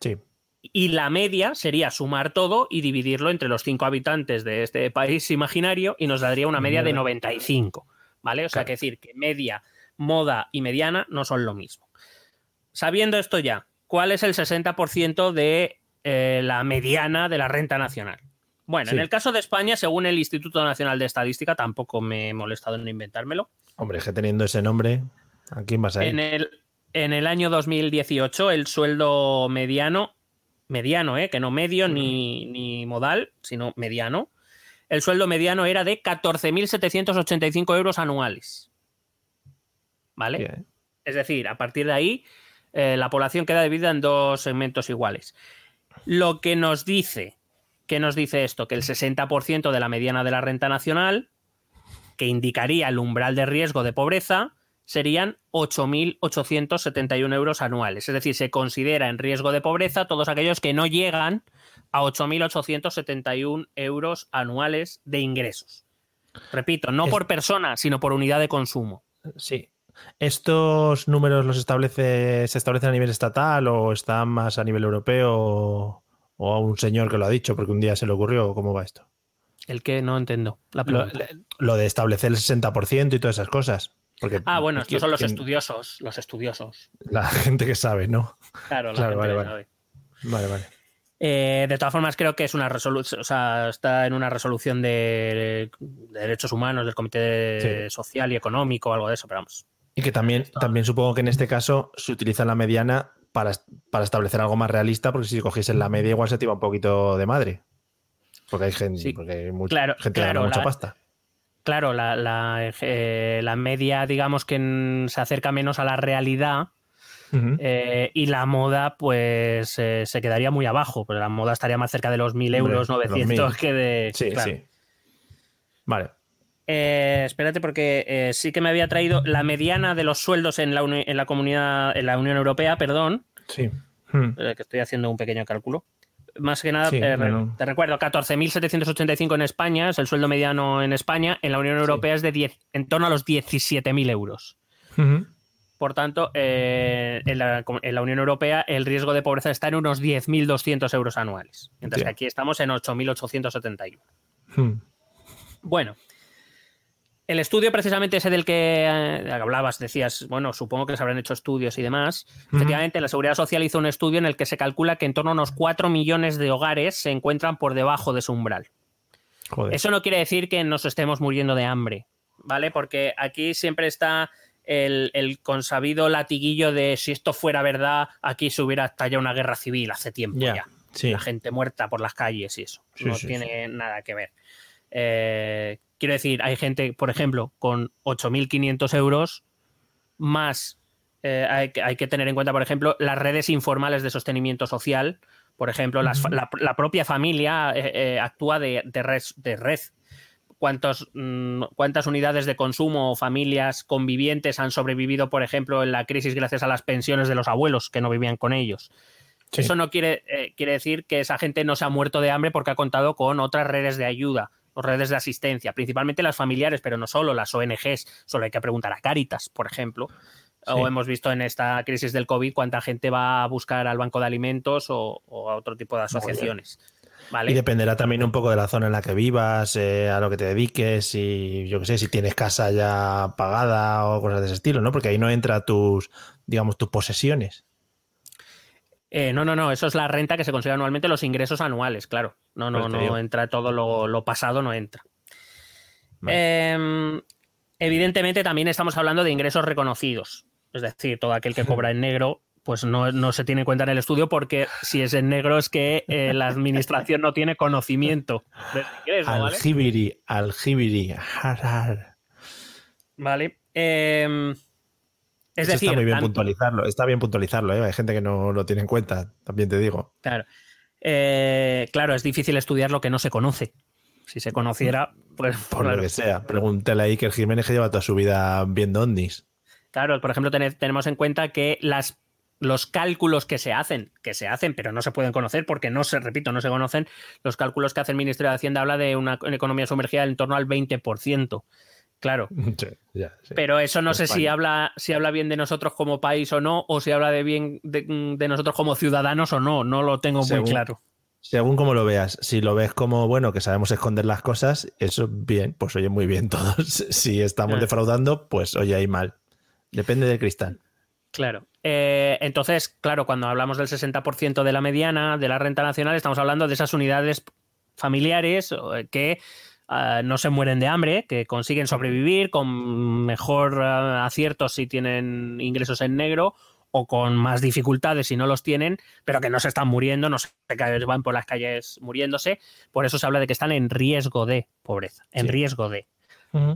Sí. Y la media sería sumar todo y dividirlo entre los cinco habitantes de este país imaginario y nos daría una media de Mierda. 95. ¿Vale? O sea, Claro. que decir que media, moda y mediana no son lo mismo. Sabiendo esto ya, ¿cuál es el 60% de eh, la mediana de la renta nacional? Bueno, en el caso de España, según el Instituto Nacional de Estadística, tampoco me he molestado en inventármelo. Hombre, es que teniendo ese nombre, ¿a quién vas a ir? En el, en el año 2018, el sueldo mediano, mediano, ¿eh? que no medio ni, ni modal, sino mediano, el sueldo mediano era de 14.785 euros anuales. ¿Vale? Bien. Es decir, a partir de ahí, eh, la población queda dividida en dos segmentos iguales. Lo que nos dice, ¿qué nos dice esto? Que el 60% de la mediana de la renta nacional, que indicaría el umbral de riesgo de pobreza, serían 8.871 euros anuales. Es decir, se considera en riesgo de pobreza todos aquellos que no llegan a 8.871 euros anuales de ingresos. Repito, no Es- por persona, sino por unidad de consumo. Sí. ¿Estos números los establece, se establecen a nivel estatal o están más a nivel europeo o, a un señor que lo ha dicho porque un día se le ocurrió? ¿Cómo va esto? El que no entiendo. La Lo, de establecer el 60% y todas esas cosas. Porque Ah, bueno, estos son los ¿quién- estudiosos, los estudiosos. La gente que sabe, ¿no? Claro, la Claro, gente vale, que vale. sabe. Vale, vale. Eh, de todas formas, creo que es una resolución, o sea, está en una resolución de, de derechos humanos del Comité Social y Económico o algo de eso, pero vamos. Y que también, también supongo que en este caso se utiliza la mediana para, para establecer algo más realista, porque si cogiese la media igual se te iba un poquito de madre. Porque hay gente, Sí, porque hay mucha claro, gente que gana mucha la- pasta. Claro, la, la, eh, la media, digamos que se acerca menos a la realidad Eh, y la moda, pues eh, se quedaría muy abajo, pero la moda estaría más cerca de los 1000 Hombre, euros, los 900 1000. que de. sí, claro. sí. Vale. Eh, espérate, porque sí que me había traído la mediana de los sueldos en la, en la comunidad, en la Unión Europea, perdón, Sí. Hmm. eh, que estoy haciendo un pequeño cálculo. Más que nada, Sí, bueno. te recuerdo, 14.785 en España, es el sueldo mediano en España, en la Unión Europea es de 10, en torno a los 17.000 euros. Ujú. Por tanto, eh, en, la, en la Unión Europea el riesgo de pobreza está en unos 10.200 euros anuales, mientras que aquí estamos en 8.871. Hmm. Bueno, el estudio precisamente ese del que eh, hablabas, decías, bueno, supongo que se habrán hecho estudios y demás. Efectivamente, la Seguridad Social hizo un estudio en el que se calcula que en torno a unos 4 millones de hogares se encuentran por debajo de su umbral. Joder. Eso no quiere decir que nos estemos muriendo de hambre, ¿vale? Porque aquí siempre está el, el consabido latiguillo de si esto fuera verdad, aquí se hubiera estallado una guerra civil hace tiempo Ya, ya. sí. La gente muerta por las calles y eso. Sí, no sí, tiene nada que ver. Eh, quiero decir, hay gente, por ejemplo, con 8.500 euros más. eh, hay, que- hay que tener en cuenta, por ejemplo, las redes informales de sostenimiento social. Por ejemplo, las la, la propia familia eh, eh, actúa de, de red. De red. ¿Cuántos, mm, ¿Cuántas unidades de consumo o familias convivientes han sobrevivido, por ejemplo, en la crisis gracias a las pensiones de los abuelos que no vivían con ellos? Sí. Eso no quiere, eh, quiere decir que esa gente no se ha muerto de hambre porque ha contado con otras redes de ayuda o redes de asistencia, principalmente las familiares, pero no solo las ONGs. Solo hay que preguntar a Cáritas, por ejemplo. O hemos visto en esta crisis del COVID cuánta gente va a buscar al banco de alimentos o, o a otro tipo de asociaciones. ¿Vale? Y dependerá también un poco de la zona en la que vivas, eh, a lo que te dediques, y yo qué sé, si tienes casa ya pagada o cosas de ese estilo, ¿no? Porque ahí no entra tus, digamos, tus posesiones. Eh, no, no, no, eso es la renta que se considera anualmente los ingresos anuales, claro. No, no, Pues no entra todo lo, lo pasado, no entra. Vale. Eh, evidentemente también estamos hablando de ingresos reconocidos. Es decir, todo aquel que (laughs) cobra en negro, pues no, no se tiene en cuenta en el estudio porque si es en negro es que eh, la administración no tiene conocimiento del ingreso, ¿vale? Aljibiri, aljibiri. ¿Vale? Eh, es Eso decir, está muy bien tanto- puntualizarlo, está bien puntualizarlo, ¿eh? Hay gente que no lo tiene en cuenta, también te digo. Claro. Eh, claro, es difícil estudiar lo que no se conoce. Si se conociera, pues Por claro. lo que sea. Pregúntale ahí que el Jiménez que lleva toda su vida viendo ondis. Claro, por ejemplo, tene- tenemos en cuenta que las, los cálculos que se hacen, que se hacen, pero no se pueden conocer porque no se, repito, no se conocen, los cálculos que hace el Ministerio de Hacienda habla de una economía sumergida en torno al 20%. Claro, (laughs) Sí, ya, sí. pero eso no sé si habla, si habla bien de nosotros como país o no, o si habla de bien de, de nosotros como ciudadanos o no, no lo tengo Según- muy claro. Según como lo veas, si lo ves como, bueno, que sabemos esconder las cosas, eso bien, pues oye, muy bien todos. (laughs) Si estamos defraudando, pues oye, ahí mal. Depende del cristal. Claro. Eh, entonces, claro, cuando hablamos del 60% de la mediana de la renta nacional, estamos hablando de esas unidades familiares eh, que ah, no se mueren de hambre, que consiguen sobrevivir con mejor acierto si tienen ingresos en negro o con más dificultades si no los tienen, pero que no se están muriendo, no se van por las calles muriéndose. Por eso se habla de que están en riesgo de pobreza, en Sí. riesgo de.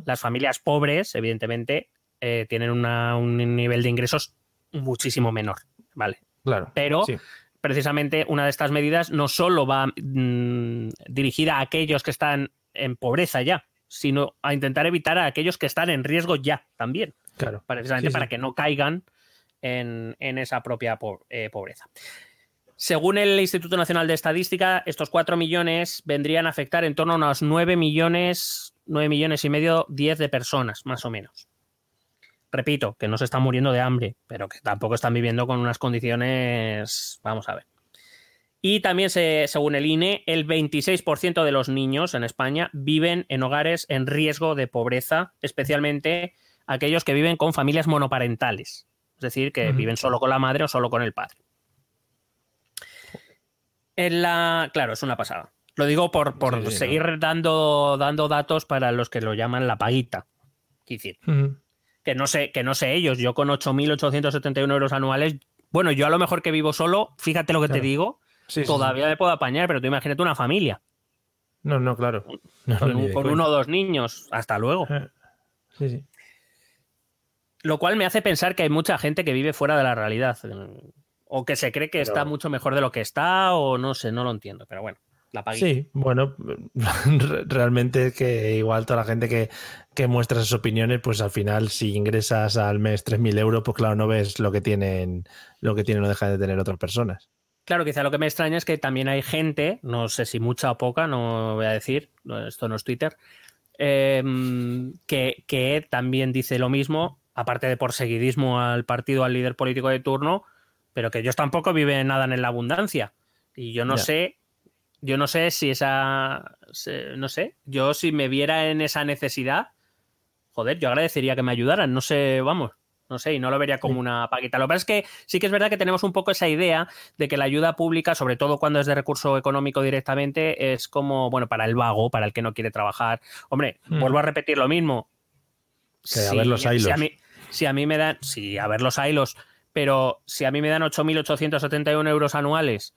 Las familias pobres, evidentemente, eh, tienen una- un nivel de ingresos muchísimo menor, ¿vale? Claro. Pero Sí. precisamente una de estas medidas no solo va mm, dirigida a aquellos que están en pobreza ya, sino a intentar evitar a aquellos que están en riesgo ya también, Claro. precisamente Sí, sí. para que no caigan en, en esa propia po- eh, pobreza. Según el Instituto Nacional de Estadística, estos 4 millones vendrían a afectar en torno a unos 9 millones, 9 millones y medio, 10 de personas, más o menos. Repito, que no se están muriendo de hambre, pero que tampoco están viviendo con unas condiciones, vamos a ver. Y también, se, según el INE, el 26% de los niños en España viven en hogares en riesgo de pobreza, especialmente aquellos que viven con familias monoparentales, es decir, que viven solo con la madre o solo con el padre. En la, claro, es una pasada. Lo digo por, por Sí, seguir dando, dando datos para los que lo llaman la paguita. Decir. Que no sé, que no sé ellos. Yo con 8.871 euros anuales, Bueno, yo a lo mejor que vivo solo, fíjate lo que te digo, Sí, sí, todavía me puedo apañar, pero tú imagínate una familia No, no, claro. No, con, no, uno o dos niños. Hasta luego. Eh, Sí, sí. Lo cual me hace pensar que hay mucha gente que vive fuera de la realidad. O que se cree que está mucho mejor de lo que está, o no sé, no lo entiendo. Pero bueno, la pagué. Sí, bueno, (laughs) re- realmente que igual toda la gente que, que muestra esas opiniones, pues al final si ingresas al mes 3.000 euros, pues claro, no ves lo que tienen, lo que tienen o dejan de tener otras personas. Claro, quizá lo que me extraña es que también hay gente, no sé si mucha o poca, no voy a decir, esto no es Twitter, eh, que, que también dice lo mismo, aparte de por seguidismo al partido, al líder político de turno, pero que ellos tampoco viven nada en la abundancia. Y yo no sé, yo no sé si esa, no sé, yo si me viera en esa necesidad, joder, yo agradecería que me ayudaran, no sé, vamos. No sé, y no lo vería como Sí. una paquita. Lo que pasa es que sí que es verdad que tenemos un poco esa idea de que la ayuda pública, sobre todo cuando es de recurso económico directamente, es como, bueno, para el vago, para el que no quiere trabajar. Hombre, Mm. vuelvo a repetir lo mismo. Que a ver los Si hilos. a mí, si a mí me dan, sí, a ver los hilos, pero si a mí me dan 8.871 euros anuales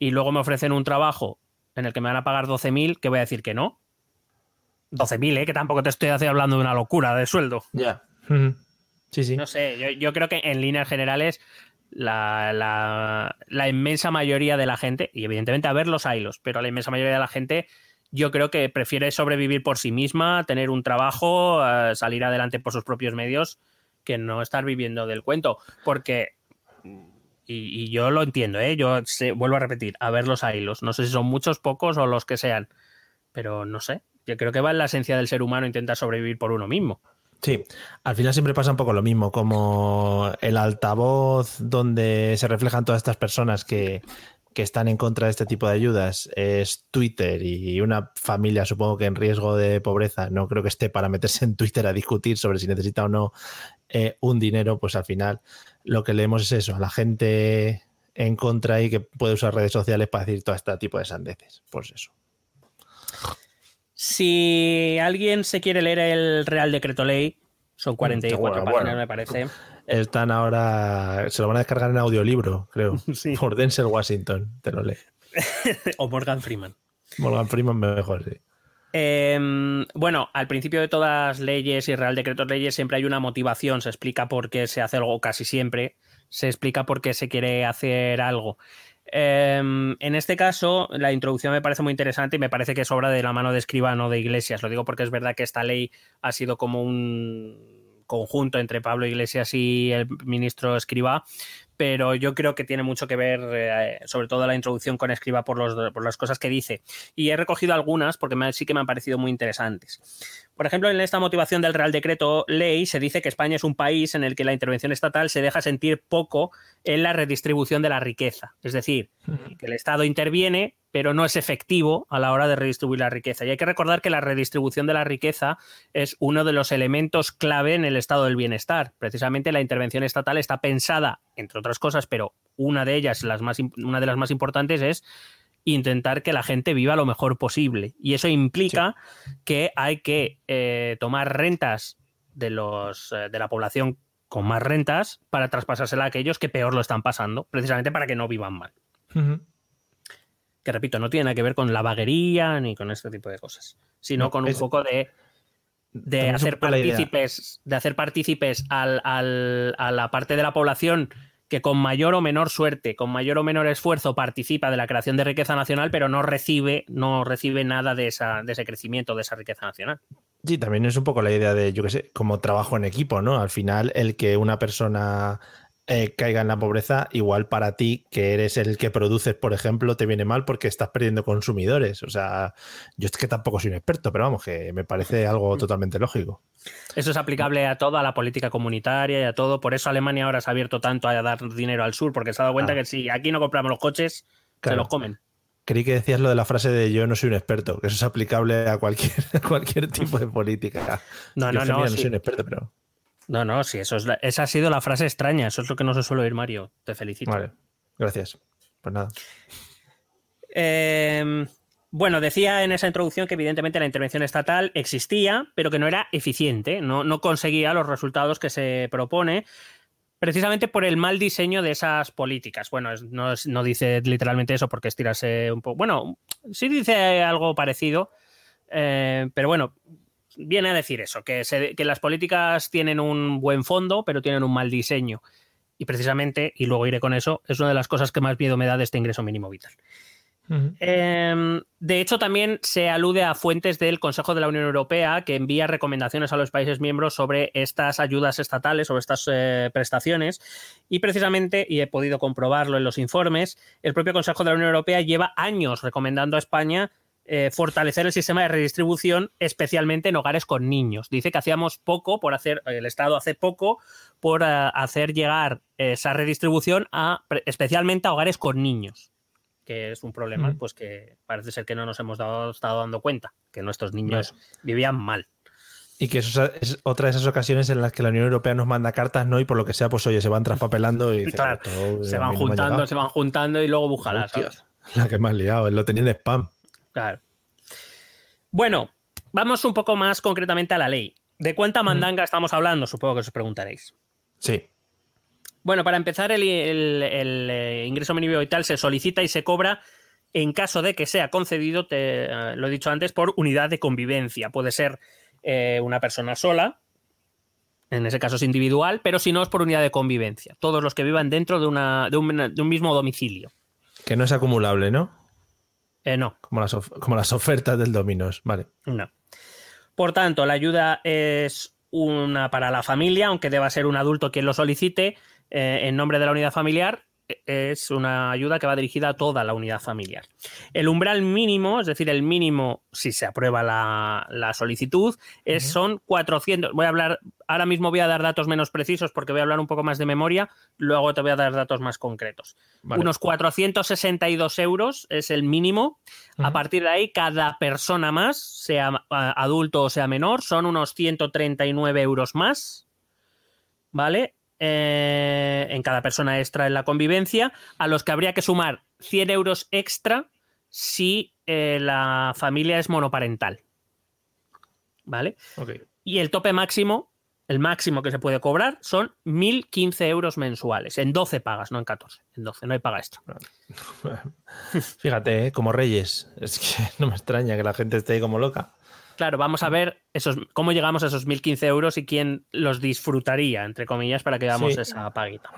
y luego me ofrecen un trabajo en el que me van a pagar 12.000, ¿qué voy a decir que no? 12.000, ¿eh? Que tampoco te estoy hablando de una locura de sueldo. Ya. Sí, sí. No sé, yo, yo creo que en líneas generales la, la- la inmensa mayoría de la gente, y evidentemente a ver los hilos, pero la inmensa mayoría de la gente yo creo que prefiere sobrevivir por sí misma, tener un trabajo, eh, salir adelante por sus propios medios, que no estar viviendo del cuento. Porque, y, yo lo entiendo, ¿eh? yo vuelvo a repetir, a ver los hilos. No sé si son muchos, pocos o los que sean, pero no sé. Yo creo que va en la esencia del ser humano intentar sobrevivir por uno mismo. Sí, al final siempre pasa un poco lo mismo, como el altavoz donde se reflejan todas estas personas que, que están en contra de este tipo de ayudas es Twitter y una familia, supongo que en riesgo de pobreza, no creo que esté para meterse en Twitter a discutir sobre si necesita o no eh, un dinero, pues al final lo que leemos es eso, a la gente en contra y que puede usar redes sociales para decir todo este tipo de sandeces. Pues eso. Si alguien se quiere leer el Real Decreto Ley, son 44 Mm, bueno, páginas, bueno. me parece. Están ahora, se lo van a descargar en audiolibro, creo, (laughs) Sí. por Denzel Washington, te lo lee. (laughs) o Morgan Freeman. Morgan Freeman mejor, sí. Eh, bueno, al principio de todas leyes y Real Decretos leyes siempre hay una motivación, se explica por qué se hace algo, casi siempre se explica por qué se quiere hacer algo. Eh, en este caso, la introducción me parece muy interesante y me parece que es obra de la mano de escribano de Iglesias. Lo digo porque es verdad que esta ley ha sido como un conjunto entre Pablo Iglesias y el ministro Escriba, pero yo creo que tiene mucho que ver, eh, sobre todo la introducción con Escriba, por, los, por las cosas que dice. Y he recogido algunas porque me- sí que me han parecido muy interesantes. Por ejemplo, en esta motivación del Real Decreto Ley se dice que España es un país en el que la intervención estatal se deja sentir poco en la redistribución de la riqueza. Es decir, que el Estado interviene, pero no es efectivo a la hora de redistribuir la riqueza. Y hay que recordar que la redistribución de la riqueza es uno de los elementos clave en el estado del bienestar. Precisamente la intervención estatal está pensada, entre otras cosas, pero una de ellas, las más, una de las más importantes es intentar que la gente viva lo mejor posible. Y eso implica que hay que eh, tomar rentas de, los, eh, de la población con más rentas para traspasársela a aquellos que peor lo están pasando, precisamente para que no vivan mal. Que repito, no tiene nada que ver con la vaguería ni con este tipo de cosas, sino No, con un es- poco de, de hacer partícipes, de hacer partícipes al- al- a la parte de la población que con mayor o menor suerte, con mayor o menor esfuerzo participa de la creación de riqueza nacional, pero no recibe, no recibe nada de, esa, de ese crecimiento, de esa riqueza nacional. Sí, también es un poco la idea de, yo qué sé, como trabajo en equipo, ¿no? Al final, el que una persona eh, caiga en la pobreza, igual para ti, que eres el que produces, por ejemplo, te viene mal porque estás perdiendo consumidores. O sea, yo es que tampoco soy un experto, pero vamos, que me parece algo totalmente lógico. Eso es aplicable a toda la política comunitaria y a todo. Por eso Alemania ahora se ha abierto tanto a dar dinero al sur, porque se ha dado cuenta Ah. que si aquí no compramos los coches, se los comen. Creí que decías lo de la frase de yo no soy un experto, que eso es aplicable a cualquier, a (laughs) cualquier tipo de política. No, Yo no, no, sí. soy un experto, pero No, no, sí, eso es la- esa ha sido la frase extraña. Eso es lo que no se suele oír, Mario. Te felicito. vale, gracias. Pues nada. Eh, bueno, decía en esa introducción que evidentemente la intervención estatal existía, pero que no era eficiente, no, no conseguía los resultados que se propone. precisamente por el mal diseño de esas políticas. Bueno, no, no dice literalmente eso porque es tirarse un poco. Bueno, sí dice algo parecido, eh, pero bueno, viene a decir eso, que, se- que las políticas tienen un buen fondo, pero tienen un mal diseño. Y precisamente, y luego iré con eso, es una de las cosas que más miedo me da de este ingreso mínimo vital. Eh, de hecho, también se alude a fuentes del Consejo de la Unión Europea que envía recomendaciones a los países miembros sobre estas ayudas estatales, sobre estas eh, prestaciones. Y precisamente, y he podido comprobarlo en los informes, el propio Consejo de la Unión Europea lleva años recomendando a España eh, fortalecer el sistema de redistribución, especialmente en hogares con niños. Dice que hacíamos poco por hacer, el Estado hace poco por eh, hacer llegar esa redistribución a, especialmente a hogares con niños que es un problema, Mm. pues que parece ser que no nos hemos dado, estado dando cuenta, que nuestros niños vivían mal. Y que eso es otra de esas ocasiones en las que la Unión Europea nos manda cartas, ¿no? Y por lo que sea, pues oye, se van traspapelando y Claro, "Esto, se van no juntando, llegado". se van juntando y luego ¿sabes? La que me has liado, lo tenía en spam. Claro. Bueno, vamos un poco más concretamente a la ley. ¿De cuánta mandanga estamos hablando? Supongo que os preguntaréis. Sí. Bueno, para empezar, el, el- el, eh, ingreso mínimo vital se solicita y se cobra en caso de que sea concedido, te, eh, lo he dicho antes, por unidad de convivencia. Puede ser eh, una persona sola, en ese caso es individual, pero si no es por unidad de convivencia. Todos los que vivan dentro de, una, de, un, de un mismo domicilio. Que no es acumulable, ¿no? Eh, no, Como las, como las ofertas del Dominos. Vale. no. Por tanto, la ayuda es una para la familia, aunque deba ser un adulto quien lo solicite eh, en nombre de la unidad familiar. Es una ayuda que va dirigida a toda la unidad familiar. El umbral mínimo, es decir, el mínimo, si se aprueba la, la solicitud, es, son 400. Voy a hablar, ahora mismo voy a dar datos menos precisos porque voy a hablar un poco más de memoria, luego te voy a dar datos más concretos. Vale. Unos 462 euros es el mínimo. A partir de ahí, cada persona más, sea adulto o sea menor, son unos 139 euros más. ¿Vale? Eh, en cada persona extra en la convivencia, a los que habría que sumar 100 euros extra si eh, la familia es monoparental. ¿Vale? Y el tope máximo, el máximo que se puede cobrar, son 1.015 euros mensuales, en 12 pagas, no en 14. En 12, no hay paga extra. (laughs) Fíjate, ¿eh? como Reyes. Es que (laughs) no me extraña que la gente esté ahí como loca. Claro, vamos a ver esos, cómo llegamos a esos 1.015 euros y quién los disfrutaría, entre comillas, para que hagamos Sí. esa paguita.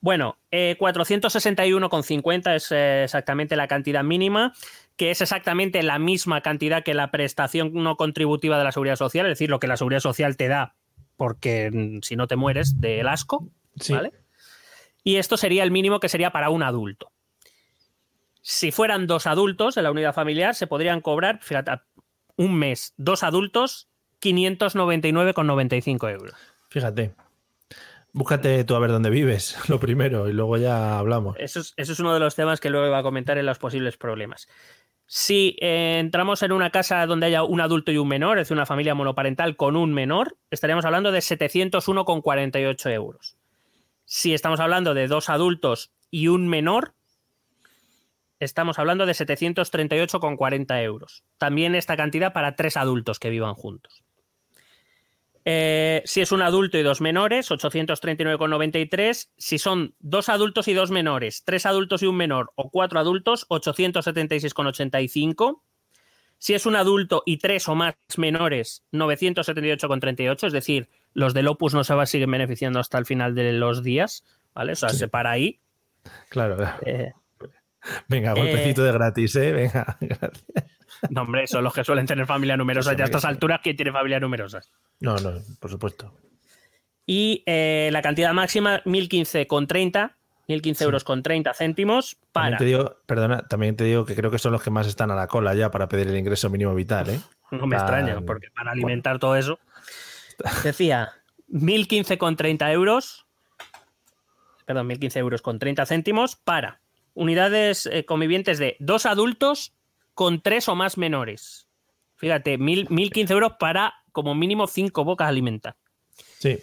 Bueno, eh, 461,50 es eh, exactamente la cantidad mínima, que es exactamente la misma cantidad que la prestación no contributiva de la seguridad social, es decir, lo que la seguridad social te da, porque mm, si no te mueres del asco, Sí. ¿vale? Y esto sería el mínimo que sería para un adulto. Si fueran dos adultos en la unidad familiar, se podrían cobrar, fíjate, un mes, dos adultos, 599,95 euros. Fíjate. Búscate tú a ver dónde vives, (laughs) lo primero, y luego ya hablamos. Eso es, eso es uno de los temas que luego iba a comentar en los posibles problemas. Si eh, entramos en una casa donde haya un adulto y un menor, es decir, una familia monoparental con un menor, estaríamos hablando de 701,48 euros. Si estamos hablando de dos adultos y un menor, estamos hablando de 738,40 euros. También esta cantidad para tres adultos que vivan juntos. Eh, si es un adulto y dos menores, 839,93. Si son dos adultos y dos menores, tres adultos y un menor o cuatro adultos, 876,85. Si es un adulto y tres o más menores, 978,38. Es decir, los del Opus no se va a seguir beneficiando hasta el final de los días. ¿Vale? O sea, se para ahí. Claro. Eh, Venga, golpecito de gratis, ¿eh? Venga. (laughs) gracias. no, hombre, son los que suelen tener familia numerosa. Ya a estas alturas, ¿quién tiene familia numerosas? No, no, por supuesto. Y eh, la cantidad máxima, 1.015,30, 1.015 euros con 30 céntimos También para... te digo, perdona, también te digo que creo que son los que más están a la cola ya para pedir el ingreso mínimo vital, ¿eh? (laughs) No me extraña, porque para alimentar todo eso... (laughs) Decía, 1.015,30 euros, perdón, 1.015 euros con 30 céntimos para unidades eh, convivientes de dos adultos con tres o más menores. Fíjate, 1.000 1.015 euros para como mínimo cinco bocas alimentar. Sí.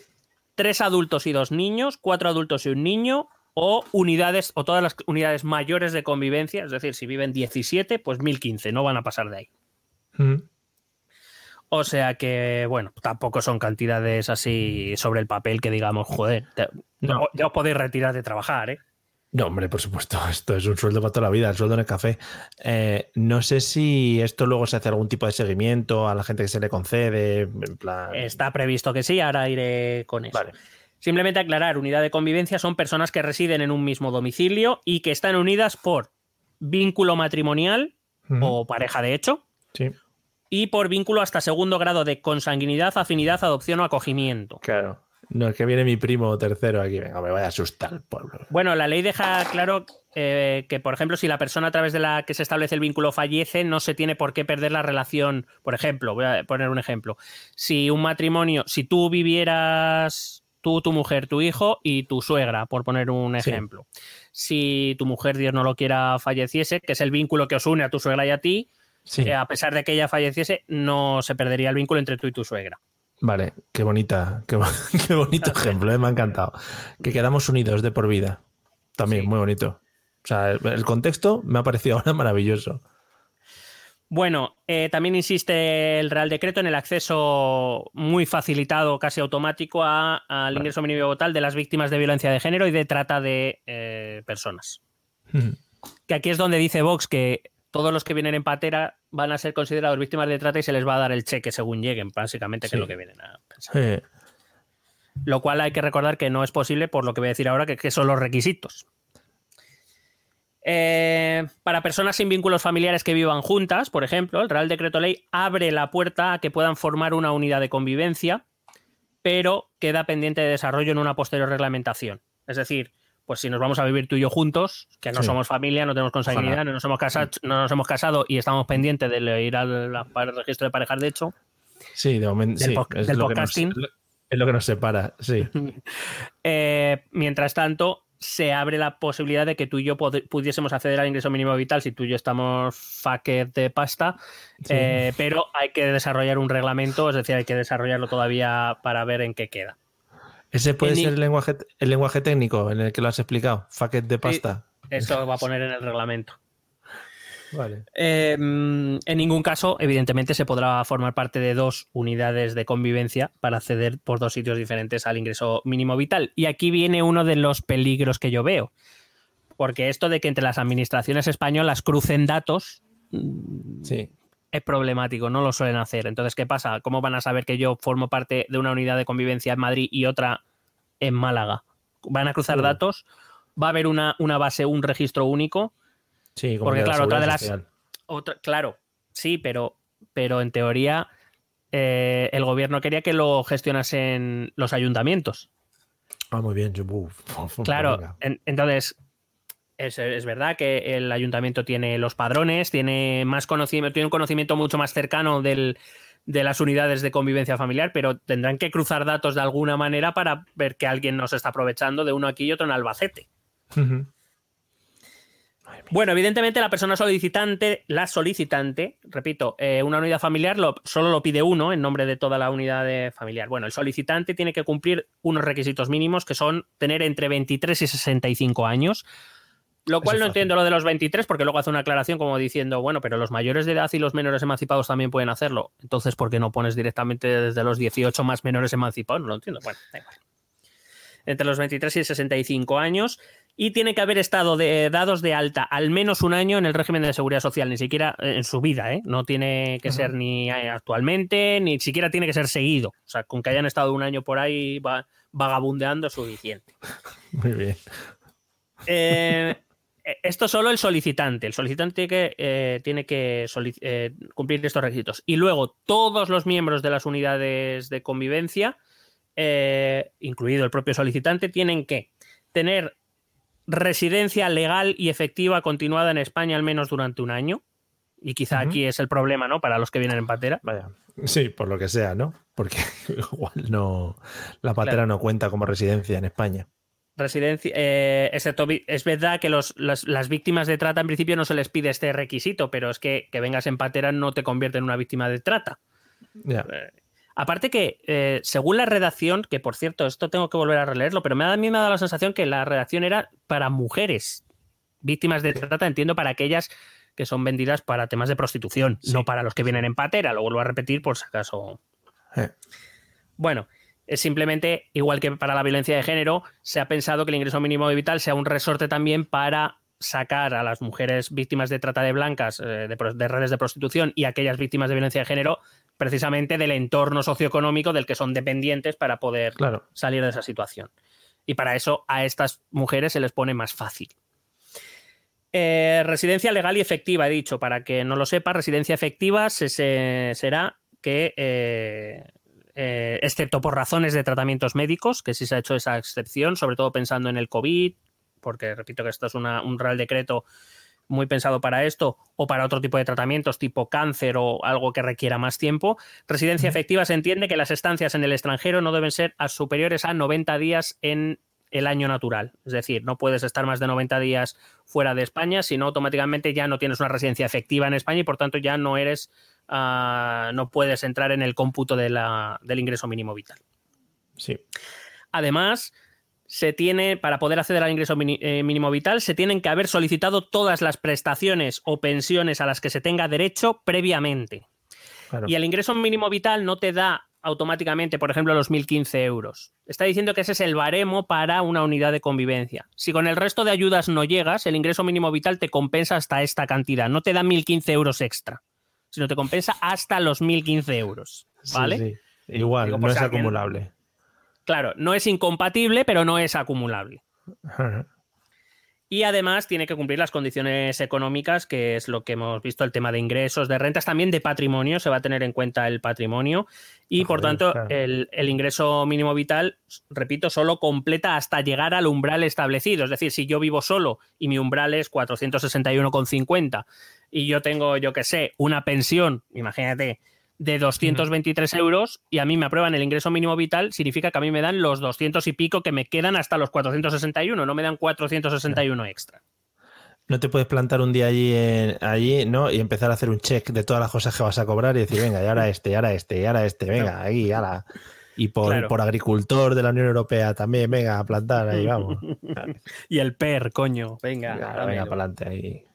tres adultos y dos niños, cuatro adultos y un niño, o unidades, o todas las unidades mayores de convivencia, es decir, si viven 17, pues 1015, no van a pasar de ahí. Mm. O sea que, bueno, tampoco son cantidades así sobre el papel que digamos, joder, te- No. ya os podéis retirar de trabajar, ¿eh? No, hombre, por supuesto, (laughs) esto es un sueldo para toda la vida, el sueldo en el café. Eh, no sé si esto luego se hace algún tipo de seguimiento a la gente que se le concede, en plan... Está previsto que sí, ahora iré con eso. Vale. Simplemente aclarar, unidad de convivencia son personas que residen en un mismo domicilio y que están unidas por vínculo matrimonial o pareja de hecho Sí, y por vínculo hasta segundo grado de consanguinidad, afinidad, adopción o acogimiento. claro. No, es que viene mi primo tercero aquí, venga, me vaya a asustar el pueblo. Bueno, la ley deja claro eh, que, por ejemplo, si la persona a través de la que se establece el vínculo fallece, no se tiene por qué perder la relación. Por ejemplo, voy a poner un ejemplo. Si un matrimonio, si tú vivieras tú, tu mujer, tu hijo y tu suegra, por poner un Sí. ejemplo. Si tu mujer, Dios no lo quiera, falleciese, que es el vínculo que os une a tu suegra y a ti, Sí, eh, a pesar de que ella falleciese, no se perdería el vínculo entre tú y tu suegra. Vale, qué bonita, (laughs) qué, bo- qué bonito ejemplo, eh, me ha encantado. Que quedamos unidos de por vida. También, Sí. muy bonito. O sea, el, el contexto me ha parecido (laughs) ahora maravilloso. Bueno, eh, también insiste el Real Decreto en el acceso muy facilitado, casi automático, a- al ingreso mínimo vital de las víctimas de violencia de género y de trata de eh, personas. Que aquí es donde dice Vox que todos los que vienen en patera van a ser considerados víctimas de trata y se les va a dar el cheque según lleguen, básicamente, que Sí. es lo que vienen a pensar. Lo cual hay que recordar que no es posible por lo que voy a decir ahora, que, que son los requisitos. Eh, para personas sin vínculos familiares que vivan juntas, por ejemplo, el Real Decreto Ley abre la puerta a que puedan formar una unidad de convivencia, pero queda pendiente de desarrollo en una posterior reglamentación. Es decir, pues si nos vamos a vivir tú y yo juntos, que no Sí. somos familia, no tenemos consanguinidad, Ojalá. no nos, hemos casado, no nos hemos casado y estamos pendientes de ir al, al registro de parejas de hecho, sí, de momento. Del sí, po- es del lo que nos- podcasting. es lo que nos separa, sí. (laughs) Eh, mientras tanto, se abre la posibilidad de que tú y yo pudiésemos acceder al ingreso mínimo vital si tú y yo estamos fucked de pasta, eh, pero hay que desarrollar un reglamento, es decir, hay que desarrollarlo todavía para ver en qué queda. Ese puede En ser el lenguaje, el lenguaje técnico en el que lo has explicado. Faquet de pasta. Eso va a poner en el reglamento. Vale. Eh, mm, en ningún caso, evidentemente, se podrá formar parte de dos unidades de convivencia para acceder por dos sitios diferentes al ingreso mínimo vital. Y aquí viene uno de los peligros que yo veo. Porque esto de que entre las administraciones españolas crucen datos Sí. Es problemático, no lo suelen hacer. Entonces, ¿qué pasa? ¿Cómo van a saber que yo formo parte de una unidad de convivencia en Madrid y otra en Málaga? ¿Van a cruzar datos? ¿Va a haber una, una base, un registro único? Sí, como Porque, que la claro, otra de las-. Otra, claro, sí, pero, pero en teoría eh, el gobierno quería que lo gestionasen los ayuntamientos. Ah, muy bien. yo- uf, uf, (laughs) Claro, en- entonces es, es verdad que el ayuntamiento tiene los padrones, tiene más conocimiento, tiene un conocimiento mucho más cercano del, de las unidades de convivencia familiar, pero tendrán que cruzar datos de alguna manera para ver que alguien nos está aprovechando de uno aquí y otro en Albacete. Bueno, evidentemente la persona solicitante, la solicitante, repito, eh, una unidad familiar lo- solo lo pide uno en nombre de toda la unidad de familiar. Bueno, el solicitante tiene que cumplir unos requisitos mínimos que son tener entre 23 y 65 años. Lo cual no fácil. entiendo lo de los 23 porque luego hace una aclaración como diciendo, bueno, pero los mayores de edad y los menores emancipados también pueden hacerlo. Entonces, ¿por qué no pones directamente desde los 18 más menores emancipados? No lo entiendo. Bueno, da igual. Entre los 23 y 65 años y tiene que haber estado de- dados de alta al menos un año en el régimen de seguridad social, ni siquiera eh, en su vida, ¿eh? No tiene que ser ni eh, actualmente, ni siquiera tiene que ser seguido. O sea, con que hayan estado un año por ahí va- vagabundeando es suficiente. (laughs) Muy bien. Eh, esto solo el solicitante. El solicitante que, eh, tiene que solic- eh, cumplir estos requisitos. Y luego todos los miembros de las unidades de convivencia, eh, incluido el propio solicitante, tienen que tener residencia legal y efectiva continuada en España al menos durante un año. Y quizá aquí es el problema, ¿no? Para los que vienen en patera. Vaya. Sí, por lo que sea, ¿no? Porque (laughs) igual no. La patera Claro. no cuenta como residencia en España. Residencia, eh, excepto es verdad que los, las, las víctimas de trata en principio no se les pide este requisito, pero es que que vengas en patera no te convierte en una víctima de trata. Ya. Aparte que, eh, según la redacción, que por cierto, esto tengo que volver a releerlo, pero me ha, a mí me ha dado la sensación que la redacción era para mujeres víctimas de trata, entiendo, para aquellas que son vendidas para temas de prostitución, no para los que vienen en patera. Lo vuelvo a repetir por si acaso. Eh. Bueno, es simplemente, igual que para la violencia de género, se ha pensado que el ingreso mínimo vital sea un resorte también para sacar a las mujeres víctimas de trata de blancas, eh, de, redes de prostitución y aquellas víctimas de violencia de género, precisamente del entorno socioeconómico del que son dependientes para poder Claro. salir de esa situación. Y para eso a estas mujeres se les pone más fácil. Eh, residencia legal y efectiva, he dicho, para que no lo sepa, residencia efectiva se- se- será que, eh, eh, excepto por razones de tratamientos médicos, que sí se ha hecho esa excepción, sobre todo pensando en el COVID, porque repito que esto es una- un real decreto muy pensado para esto o para otro tipo de tratamientos tipo cáncer o algo que requiera más tiempo. Residencia efectiva se entiende que las estancias en el extranjero no deben ser a superiores a 90 días en el año natural. Es decir, no puedes estar más de 90 días fuera de España, sino automáticamente ya no tienes una residencia efectiva en España y por tanto ya no eres, ah, no puedes entrar en el cómputo de la- del ingreso mínimo vital. Sí. Además, se tiene, para poder acceder al ingreso eh, mínimo vital, se tienen que haber solicitado todas las prestaciones o pensiones a las que se tenga derecho previamente. Claro. Y el ingreso mínimo vital no te da automáticamente, por ejemplo, los 1.015 euros. Está diciendo que ese es el baremo para una unidad de convivencia. Si con el resto de ayudas no llegas, el ingreso mínimo vital te compensa hasta esta cantidad. No te da 1.015 euros extra, sino te compensa hasta los 1.015 euros. ¿Vale? sí. Igual, Digo, no si es alguien- acumulable. Claro, no es incompatible, pero no es acumulable. Y además tiene que cumplir las condiciones económicas, que es lo que hemos visto, el tema de ingresos, de rentas, también de patrimonio, se va a tener en cuenta el patrimonio. Y por tanto, claro. el, el ingreso mínimo vital, repito, solo completa hasta llegar al umbral establecido. Es decir, si yo vivo solo y mi umbral es 461,50 y yo tengo, yo qué sé, una pensión, imagínate, de 223 euros y a mí me aprueban el ingreso mínimo vital, significa que a mí me dan los 200 y pico que me quedan hasta los 461, no me dan 461 extra. No te puedes plantar un día allí, en- allí, ¿no? Y empezar a hacer un check de todas las cosas que vas a cobrar y decir, venga, y ahora (laughs) este, y ahora este, y ahora este, venga, ahí, ala. Y por, Claro. por agricultor de la Unión Europea también, venga, a plantar, ahí vamos. (laughs) Y el PER, coño, venga. Venga, para adelante, ahí.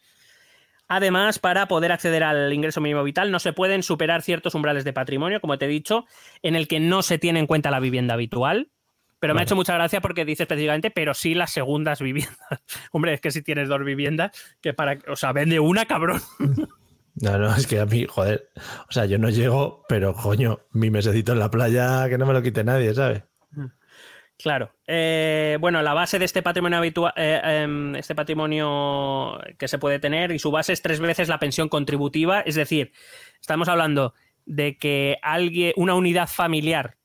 Además, para poder acceder al ingreso mínimo vital, no se pueden superar ciertos umbrales de patrimonio, como te he dicho, en el que no se tiene en cuenta la vivienda habitual. Pero me ha hecho mucha gracia porque dice específicamente, pero sí las segundas (laughs) viviendas. Hombre, es que si tienes dos viviendas, que para. O sea, vende una, cabrón. (laughs) No, no, es que a mí, joder, o sea, yo no llego, pero coño, mi mesecito en la playa que no me lo quite nadie, ¿sabes? Claro. Eh, bueno, la base de este patrimonio habitual, eh, em, este patrimonio que se puede tener, y su base es tres veces la pensión contributiva. Es decir, estamos hablando de que alguien, una unidad familiar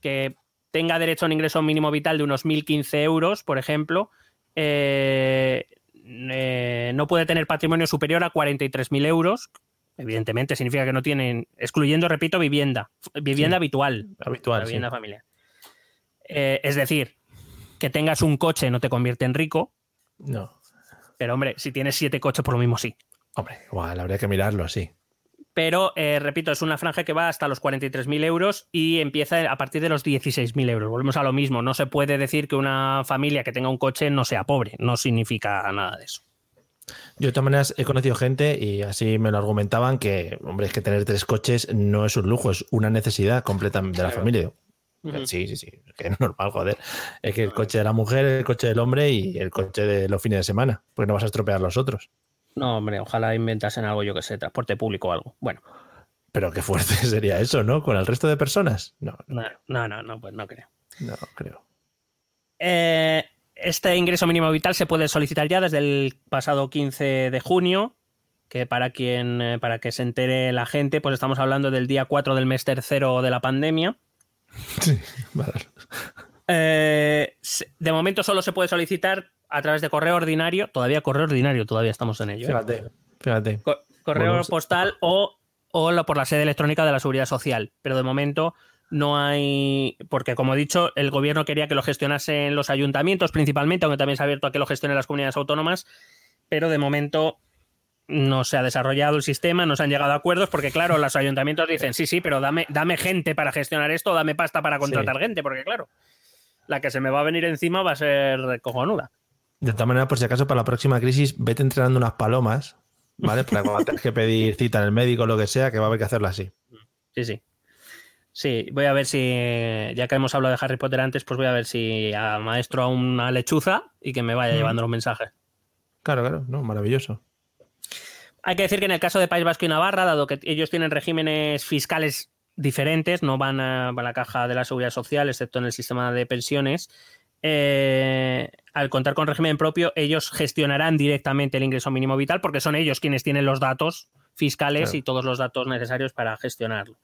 que tenga derecho a un ingreso mínimo vital de unos 1.015 euros, por ejemplo, eh, eh, no puede tener patrimonio superior a 43.000 euros. Evidentemente, significa que no tienen, excluyendo, repito, vivienda, vivienda Sí. habitual, Habitual, la sí. vivienda familiar. Eh, es decir, que tengas un coche no te convierte en rico, No. pero hombre, si tienes siete coches, por lo mismo sí. Hombre, igual, habría que mirarlo, sí. Pero, eh, repito, es una franja que va hasta los 43.000 euros y empieza a partir de los 16.000 euros. Volvemos a lo mismo. No se puede decir que una familia que tenga un coche no sea pobre. No significa nada de eso. Yo de todas maneras he conocido gente y así me lo argumentaban que, hombre, es que tener tres coches no es un lujo, es una necesidad completa de la familia. Sí, sí, sí, que es normal, joder. Es que el coche de la mujer, el coche del hombre y el coche de los fines de semana, porque no vas a estropear los otros. No, hombre, ojalá inventasen algo, yo que sé, transporte público o algo. Bueno, Pero qué fuerte (laughs) sería eso, ¿no? Con el resto de personas. No, no, no, no, no, pues no creo. no creo. Eh, este ingreso mínimo vital se puede solicitar ya desde el pasado 15 de junio, que para quien eh, para que se entere la gente, pues estamos hablando del día 4 del mes tercero de la pandemia. Sí, vale. Eh, de momento solo se puede solicitar a través de correo ordinario, todavía correo ordinario, todavía estamos en ello. ¿eh? Fíjate, fíjate. Co- correo Bueno, postal o, o por la sede electrónica de la Seguridad Social. Pero de momento no hay. Porque, como he dicho, el gobierno quería que lo gestionasen los ayuntamientos principalmente, aunque también se ha abierto a que lo gestionen las comunidades autónomas. Pero de momento no se ha desarrollado el sistema, no se han llegado a acuerdos, porque, claro, los ayuntamientos dicen: sí, sí, pero dame, dame gente para gestionar esto, dame pasta para contratar gente, porque, claro, la que se me va a venir encima va a ser cojonuda. De todas maneras, por si acaso, para la próxima crisis, vete entrenando unas palomas ¿vale? Para cuando tengas que pedir cita en el médico o lo que sea, que va a haber que hacerlo así. Sí, sí. Sí, voy a ver si, ya que hemos hablado de Harry Potter antes, pues voy a ver si a maestro a una lechuza y que me vaya Mm. llevando los mensajes. Claro, claro, no, maravilloso. Hay que decir que en el caso de País Vasco y Navarra, dado que ellos tienen regímenes fiscales diferentes, no van a, a la caja de la seguridad social, excepto en el sistema de pensiones, eh, al contar con régimen propio, ellos gestionarán directamente el ingreso mínimo vital porque son ellos quienes tienen los datos fiscales Claro. y todos los datos necesarios para gestionarlo.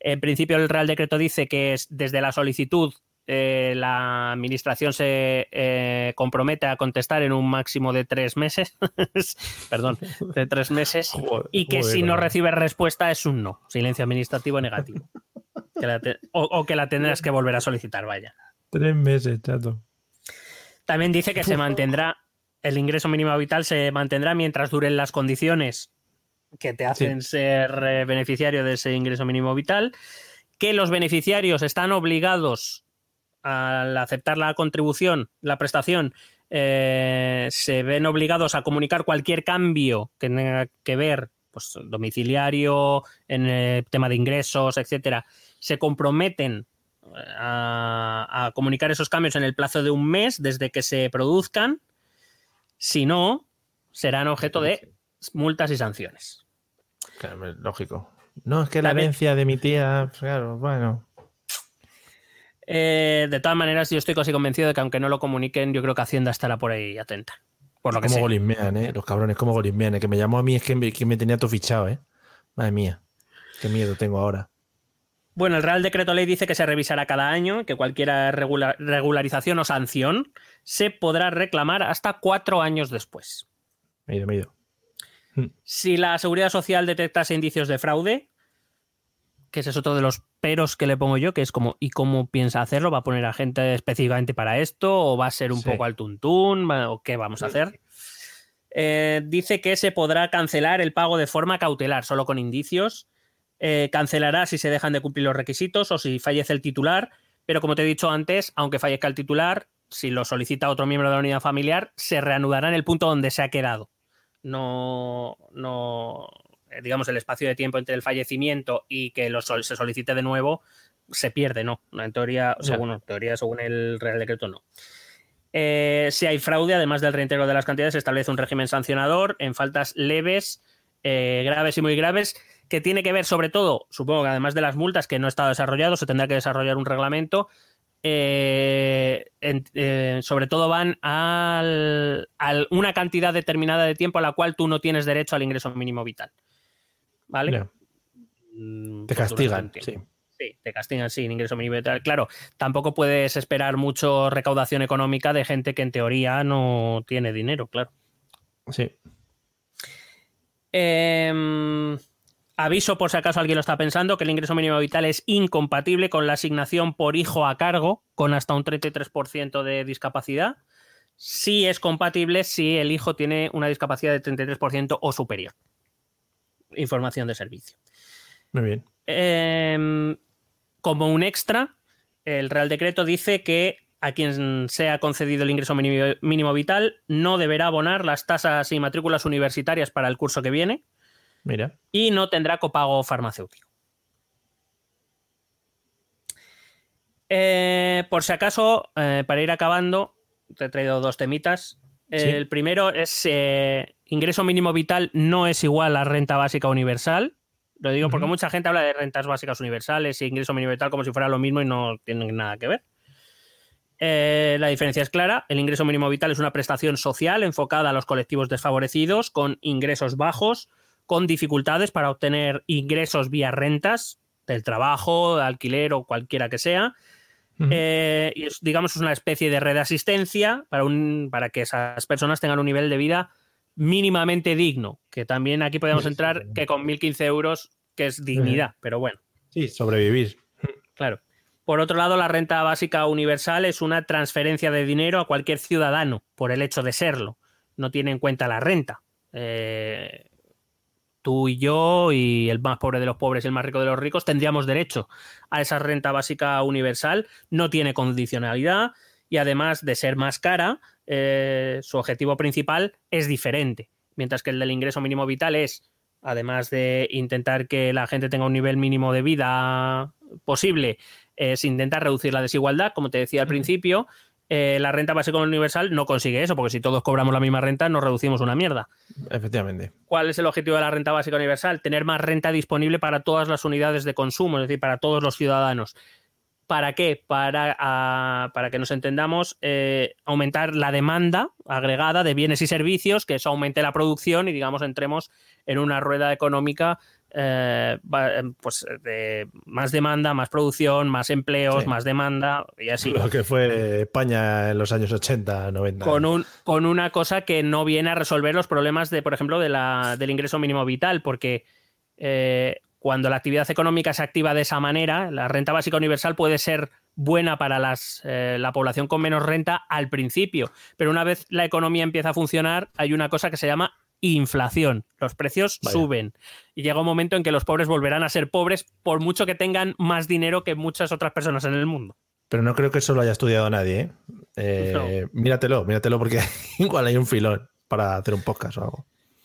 En principio, el Real Decreto dice que es desde la solicitud eh, la administración se eh, compromete a contestar en un máximo de tres meses, (laughs) perdón, de tres meses, (laughs) Joder, y que joder, si no recibe respuesta es un no, silencio administrativo negativo. Que la te- o, o que la tendrás que volver a solicitar, vaya. Tres meses, chato. También dice que se mantendrá, el ingreso mínimo vital se mantendrá mientras duren las condiciones que te hacen ser eh, beneficiario de ese ingreso mínimo vital, que los beneficiarios están obligados al aceptar la contribución, la prestación, eh, se ven obligados a comunicar cualquier cambio que tenga que ver, pues domiciliario, en el tema de ingresos, etcétera, se comprometen a, a comunicar esos cambios en el plazo de un mes desde que se produzcan. Si no, serán objeto de multas y sanciones. Claro, lógico. No, es que la También- herencia de mi tía, claro, bueno. Eh, de todas maneras, yo estoy casi convencido de que aunque no lo comuniquen, yo creo que Hacienda estará por ahí atenta. Por lo que Como golismean, ¿eh? Los cabrones, como golismean. El que me llamó a mí es que me, que me tenía todo fichado, ¿eh? Madre mía. Qué miedo tengo ahora. Bueno, el Real Decreto Ley dice que se revisará cada año, que cualquier regula- regularización o sanción se podrá reclamar hasta cuatro años después. Me he ido, me he ido. Si la Seguridad Social detectase indicios de fraude, que ese es otro de los peros que le pongo yo, que es como, ¿y cómo piensa hacerlo? ¿Va a poner a gente específicamente para esto? ¿O va a ser un Sí. poco al tuntún? ¿Va- ¿O qué vamos a hacer? Eh, dice que se podrá cancelar el pago de forma cautelar, solo con indicios. Eh, cancelará si se dejan de cumplir los requisitos o si fallece el titular, pero como te he dicho antes, aunque fallezca el titular, si lo solicita otro miembro de la unidad familiar, se reanudará en el punto donde se ha quedado. No, no, digamos, el espacio de tiempo entre el fallecimiento y que lo sol- se solicite de nuevo se pierde, no. En teoría, Ya. según, teoría, según el Real Decreto, no. Eh, si hay fraude, además del reintegro de las cantidades, se establece un régimen sancionador en faltas leves, eh, graves y muy graves, que tiene que ver sobre todo, supongo que además de las multas que no está desarrollado, se tendrá que desarrollar un reglamento. eh, en- eh, sobre todo van al, al una cantidad determinada de tiempo a la cual tú no tienes derecho al ingreso mínimo vital. ¿Vale? Mm, Te pues castigan, sí. Sí, te castigan sin ingreso mínimo vital. Claro, tampoco puedes esperar mucho recaudación económica de gente que en teoría no tiene dinero, claro. Sí. Eh, aviso por si acaso alguien lo está pensando, que el ingreso mínimo vital es incompatible con la asignación por hijo a cargo, con hasta un 33% de discapacidad. Sí es compatible si el hijo tiene una discapacidad de 33% o superior. Información de servicio. Muy bien. Eh, como un extra, el Real Decreto dice que a quien sea concedido el ingreso mínimo, mínimo vital no deberá abonar las tasas y matrículas universitarias para el curso que viene Mira. y no tendrá copago farmacéutico. Eh, por si acaso, eh, para ir acabando, te he traído dos temitas. Sí. El primero es eh, ingreso mínimo vital no es igual a renta básica universal. Lo digo porque mucha gente habla de rentas básicas universales y ingreso mínimo vital como si fuera lo mismo y no tienen nada que ver. Eh, la diferencia es clara. El ingreso mínimo vital es una prestación social enfocada a los colectivos desfavorecidos con ingresos bajos, con dificultades para obtener ingresos vía rentas del trabajo, de alquiler o cualquiera que sea. Eh, y es, digamos, es una especie de red de asistencia para, un, para que esas personas tengan un nivel de vida mínimamente digno. Que también aquí podemos entrar que con 1.015 euros, que es dignidad, pero bueno. Sí, sobrevivir. Claro. Por otro lado, la renta básica universal es una transferencia de dinero a cualquier ciudadano por el hecho de serlo. No tiene en cuenta la renta. Eh, tú y yo y el más pobre de los pobres y el más rico de los ricos tendríamos derecho a esa renta básica universal. No tiene condicionalidad y además de ser más cara, eh, su objetivo principal es diferente. mientras que el del ingreso mínimo vital es, además de intentar que la gente tenga un nivel mínimo de vida posible, es intentar reducir la desigualdad, como te decía al principio. Eh, la renta básica universal no consigue eso, porque si todos cobramos la misma renta, nos reducimos una mierda. Efectivamente. ¿Cuál es el objetivo de la renta básica universal? Tener más renta disponible para todas las unidades de consumo, es decir, para todos los ciudadanos. ¿Para qué? Para, para que nos entendamos, eh, aumentar la demanda agregada de bienes y servicios, que eso aumente la producción y, digamos, entremos en una rueda económica eh, eh, pues, de más demanda, más producción, más empleos, Sí. más demanda y así. Lo que fue España en los años 80, 90. Con, un, con una cosa que no viene a resolver los problemas de, por ejemplo, de la, del ingreso mínimo vital, porque eh, cuando la actividad económica se activa de esa manera, la renta básica universal puede ser buena para las, eh, la población con menos renta al principio, pero una vez la economía empieza a funcionar, hay una cosa que se llama inflación. Los precios Vaya. suben y llega un momento en que los pobres volverán a ser pobres por mucho que tengan más dinero que muchas otras personas en el mundo. Pero no creo que eso lo haya estudiado nadie. ¿eh? Eh, Míratelo, míratelo, porque (laughs) igual hay un filón para hacer un podcast o algo.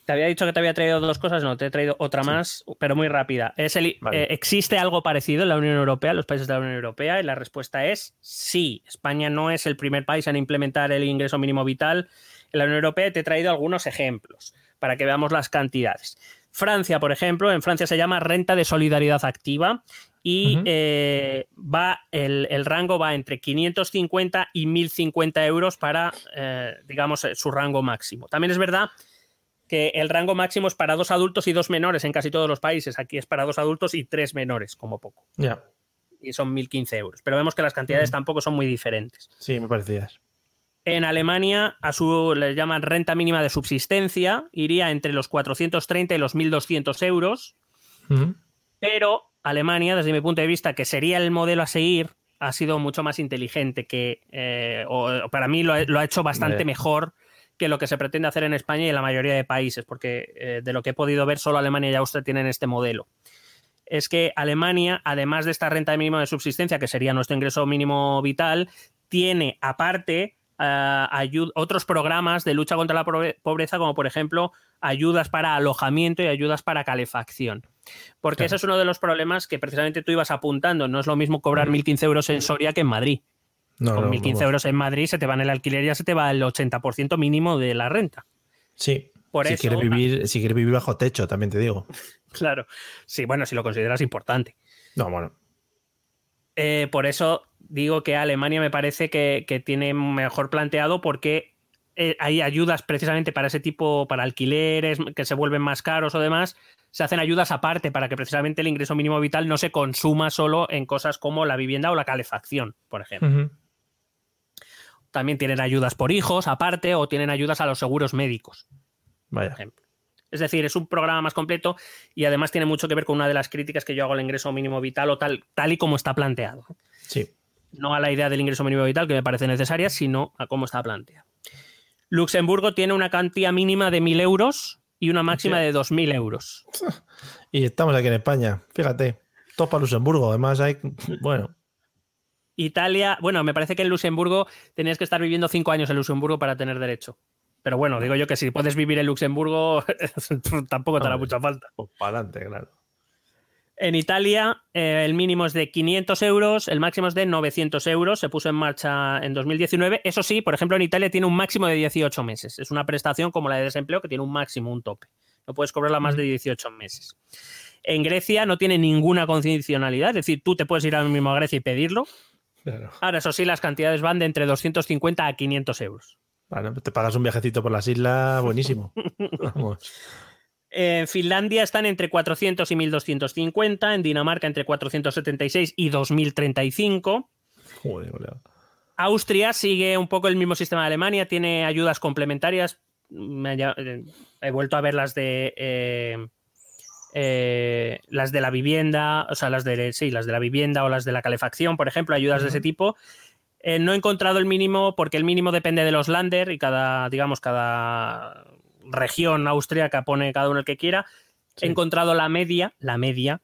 Te había dicho que te había traído dos cosas, no, te he traído otra más, pero muy rápida. Es el, Vale. eh, ¿Existe algo parecido en la Unión Europea, en los países de la Unión Europea? Y la respuesta es sí. España no es el primer país en implementar el ingreso mínimo vital en la Unión Europea. Te he traído algunos ejemplos para que veamos las cantidades. Francia, por ejemplo, en Francia se llama renta de solidaridad activa y eh, va el, el rango va entre 550 y 1050 euros para, eh, digamos, su rango máximo. También es verdad que el rango máximo es para dos adultos y dos menores en casi todos los países. Aquí es para dos adultos y tres menores, como poco. Ya, Y son 1.015 euros. Pero vemos que las cantidades tampoco son muy diferentes. sí, me parecías. En Alemania, a su le llaman renta mínima de subsistencia, iría entre los 430 y los 1.200 euros. Pero Alemania, desde mi punto de vista, que sería el modelo a seguir, ha sido mucho más inteligente que, eh, o, para mí lo ha, lo ha hecho bastante mejor que lo que se pretende hacer en España y en la mayoría de países, porque eh, de lo que he podido ver, solo Alemania y Austria tienen este modelo. Es que Alemania, además de esta renta mínima de subsistencia, que sería nuestro ingreso mínimo vital, tiene aparte ayu- otros programas de lucha contra la pobre- pobreza, como por ejemplo ayudas para alojamiento y ayudas para calefacción. Porque Claro. ese es uno de los problemas que precisamente tú ibas apuntando. No es lo mismo cobrar 1.015 euros en Soria que en Madrid. No, Con no, 1.015 vamos. euros en Madrid se te va en el alquiler y ya se te va el 80% mínimo de la renta. Sí. Por si, eso- quieres vivir, si quieres vivir bajo techo, también te digo. (laughs) Claro. Sí, bueno, si lo consideras importante. No, bueno. Eh, por eso digo que Alemania me parece que, que tiene mejor planteado porque eh, hay ayudas precisamente para ese tipo, para alquileres que se vuelven más caros o demás. Se hacen ayudas aparte para que precisamente el ingreso mínimo vital no se consuma solo en cosas como la vivienda o la calefacción, por ejemplo. También tienen ayudas por hijos aparte o tienen ayudas a los seguros médicos. Vaya. Es decir, es un programa más completo y además tiene mucho que ver con una de las críticas que yo hago al ingreso mínimo vital o tal, tal y como está planteado. Sí. No a la idea del ingreso mínimo vital, que me parece necesaria, sino a cómo está planteado. Luxemburgo tiene una cantidad mínima de 1.000 euros y una máxima Sí. de 2.000 euros. (laughs) Y estamos aquí en España. Fíjate. Todo para Luxemburgo. Además, hay. Bueno. Italia, bueno, me parece que en Luxemburgo tenías que estar viviendo cinco años en Luxemburgo para tener derecho. Pero bueno, digo yo que si puedes vivir en Luxemburgo, (laughs) tampoco te hará mucha falta. Pues para adelante, claro. En Italia, eh, el mínimo es de 500 euros, el máximo es de 900 euros. Se puso en marcha en 2019. Eso sí, por ejemplo, en Italia tiene un máximo de 18 meses. Es una prestación como la de desempleo que tiene un máximo, un tope. No puedes cobrarla más de 18 meses. En Grecia no tiene ninguna condicionalidad, es decir, tú te puedes ir ahora mismo a Grecia y pedirlo. Claro. Ahora, eso sí, las cantidades van de entre 250 a 500 euros. Bueno, te pagas un viajecito por las islas, (laughs) buenísimo. Vamos. En Finlandia están entre 400 y 1250, en Dinamarca entre 476 y 2035. Joder. Austria sigue un poco el mismo sistema de Alemania, tiene ayudas complementarias. Me eh, he vuelto a ver las de eh, eh, las de la vivienda, o sea, las de sí, las de la vivienda o las de la calefacción, por ejemplo, ayudas de ese tipo. Eh, no he encontrado el mínimo porque el mínimo depende de los lander y cada, digamos, cada región austríaca pone cada uno el que quiera. Sí. He encontrado la media, la media,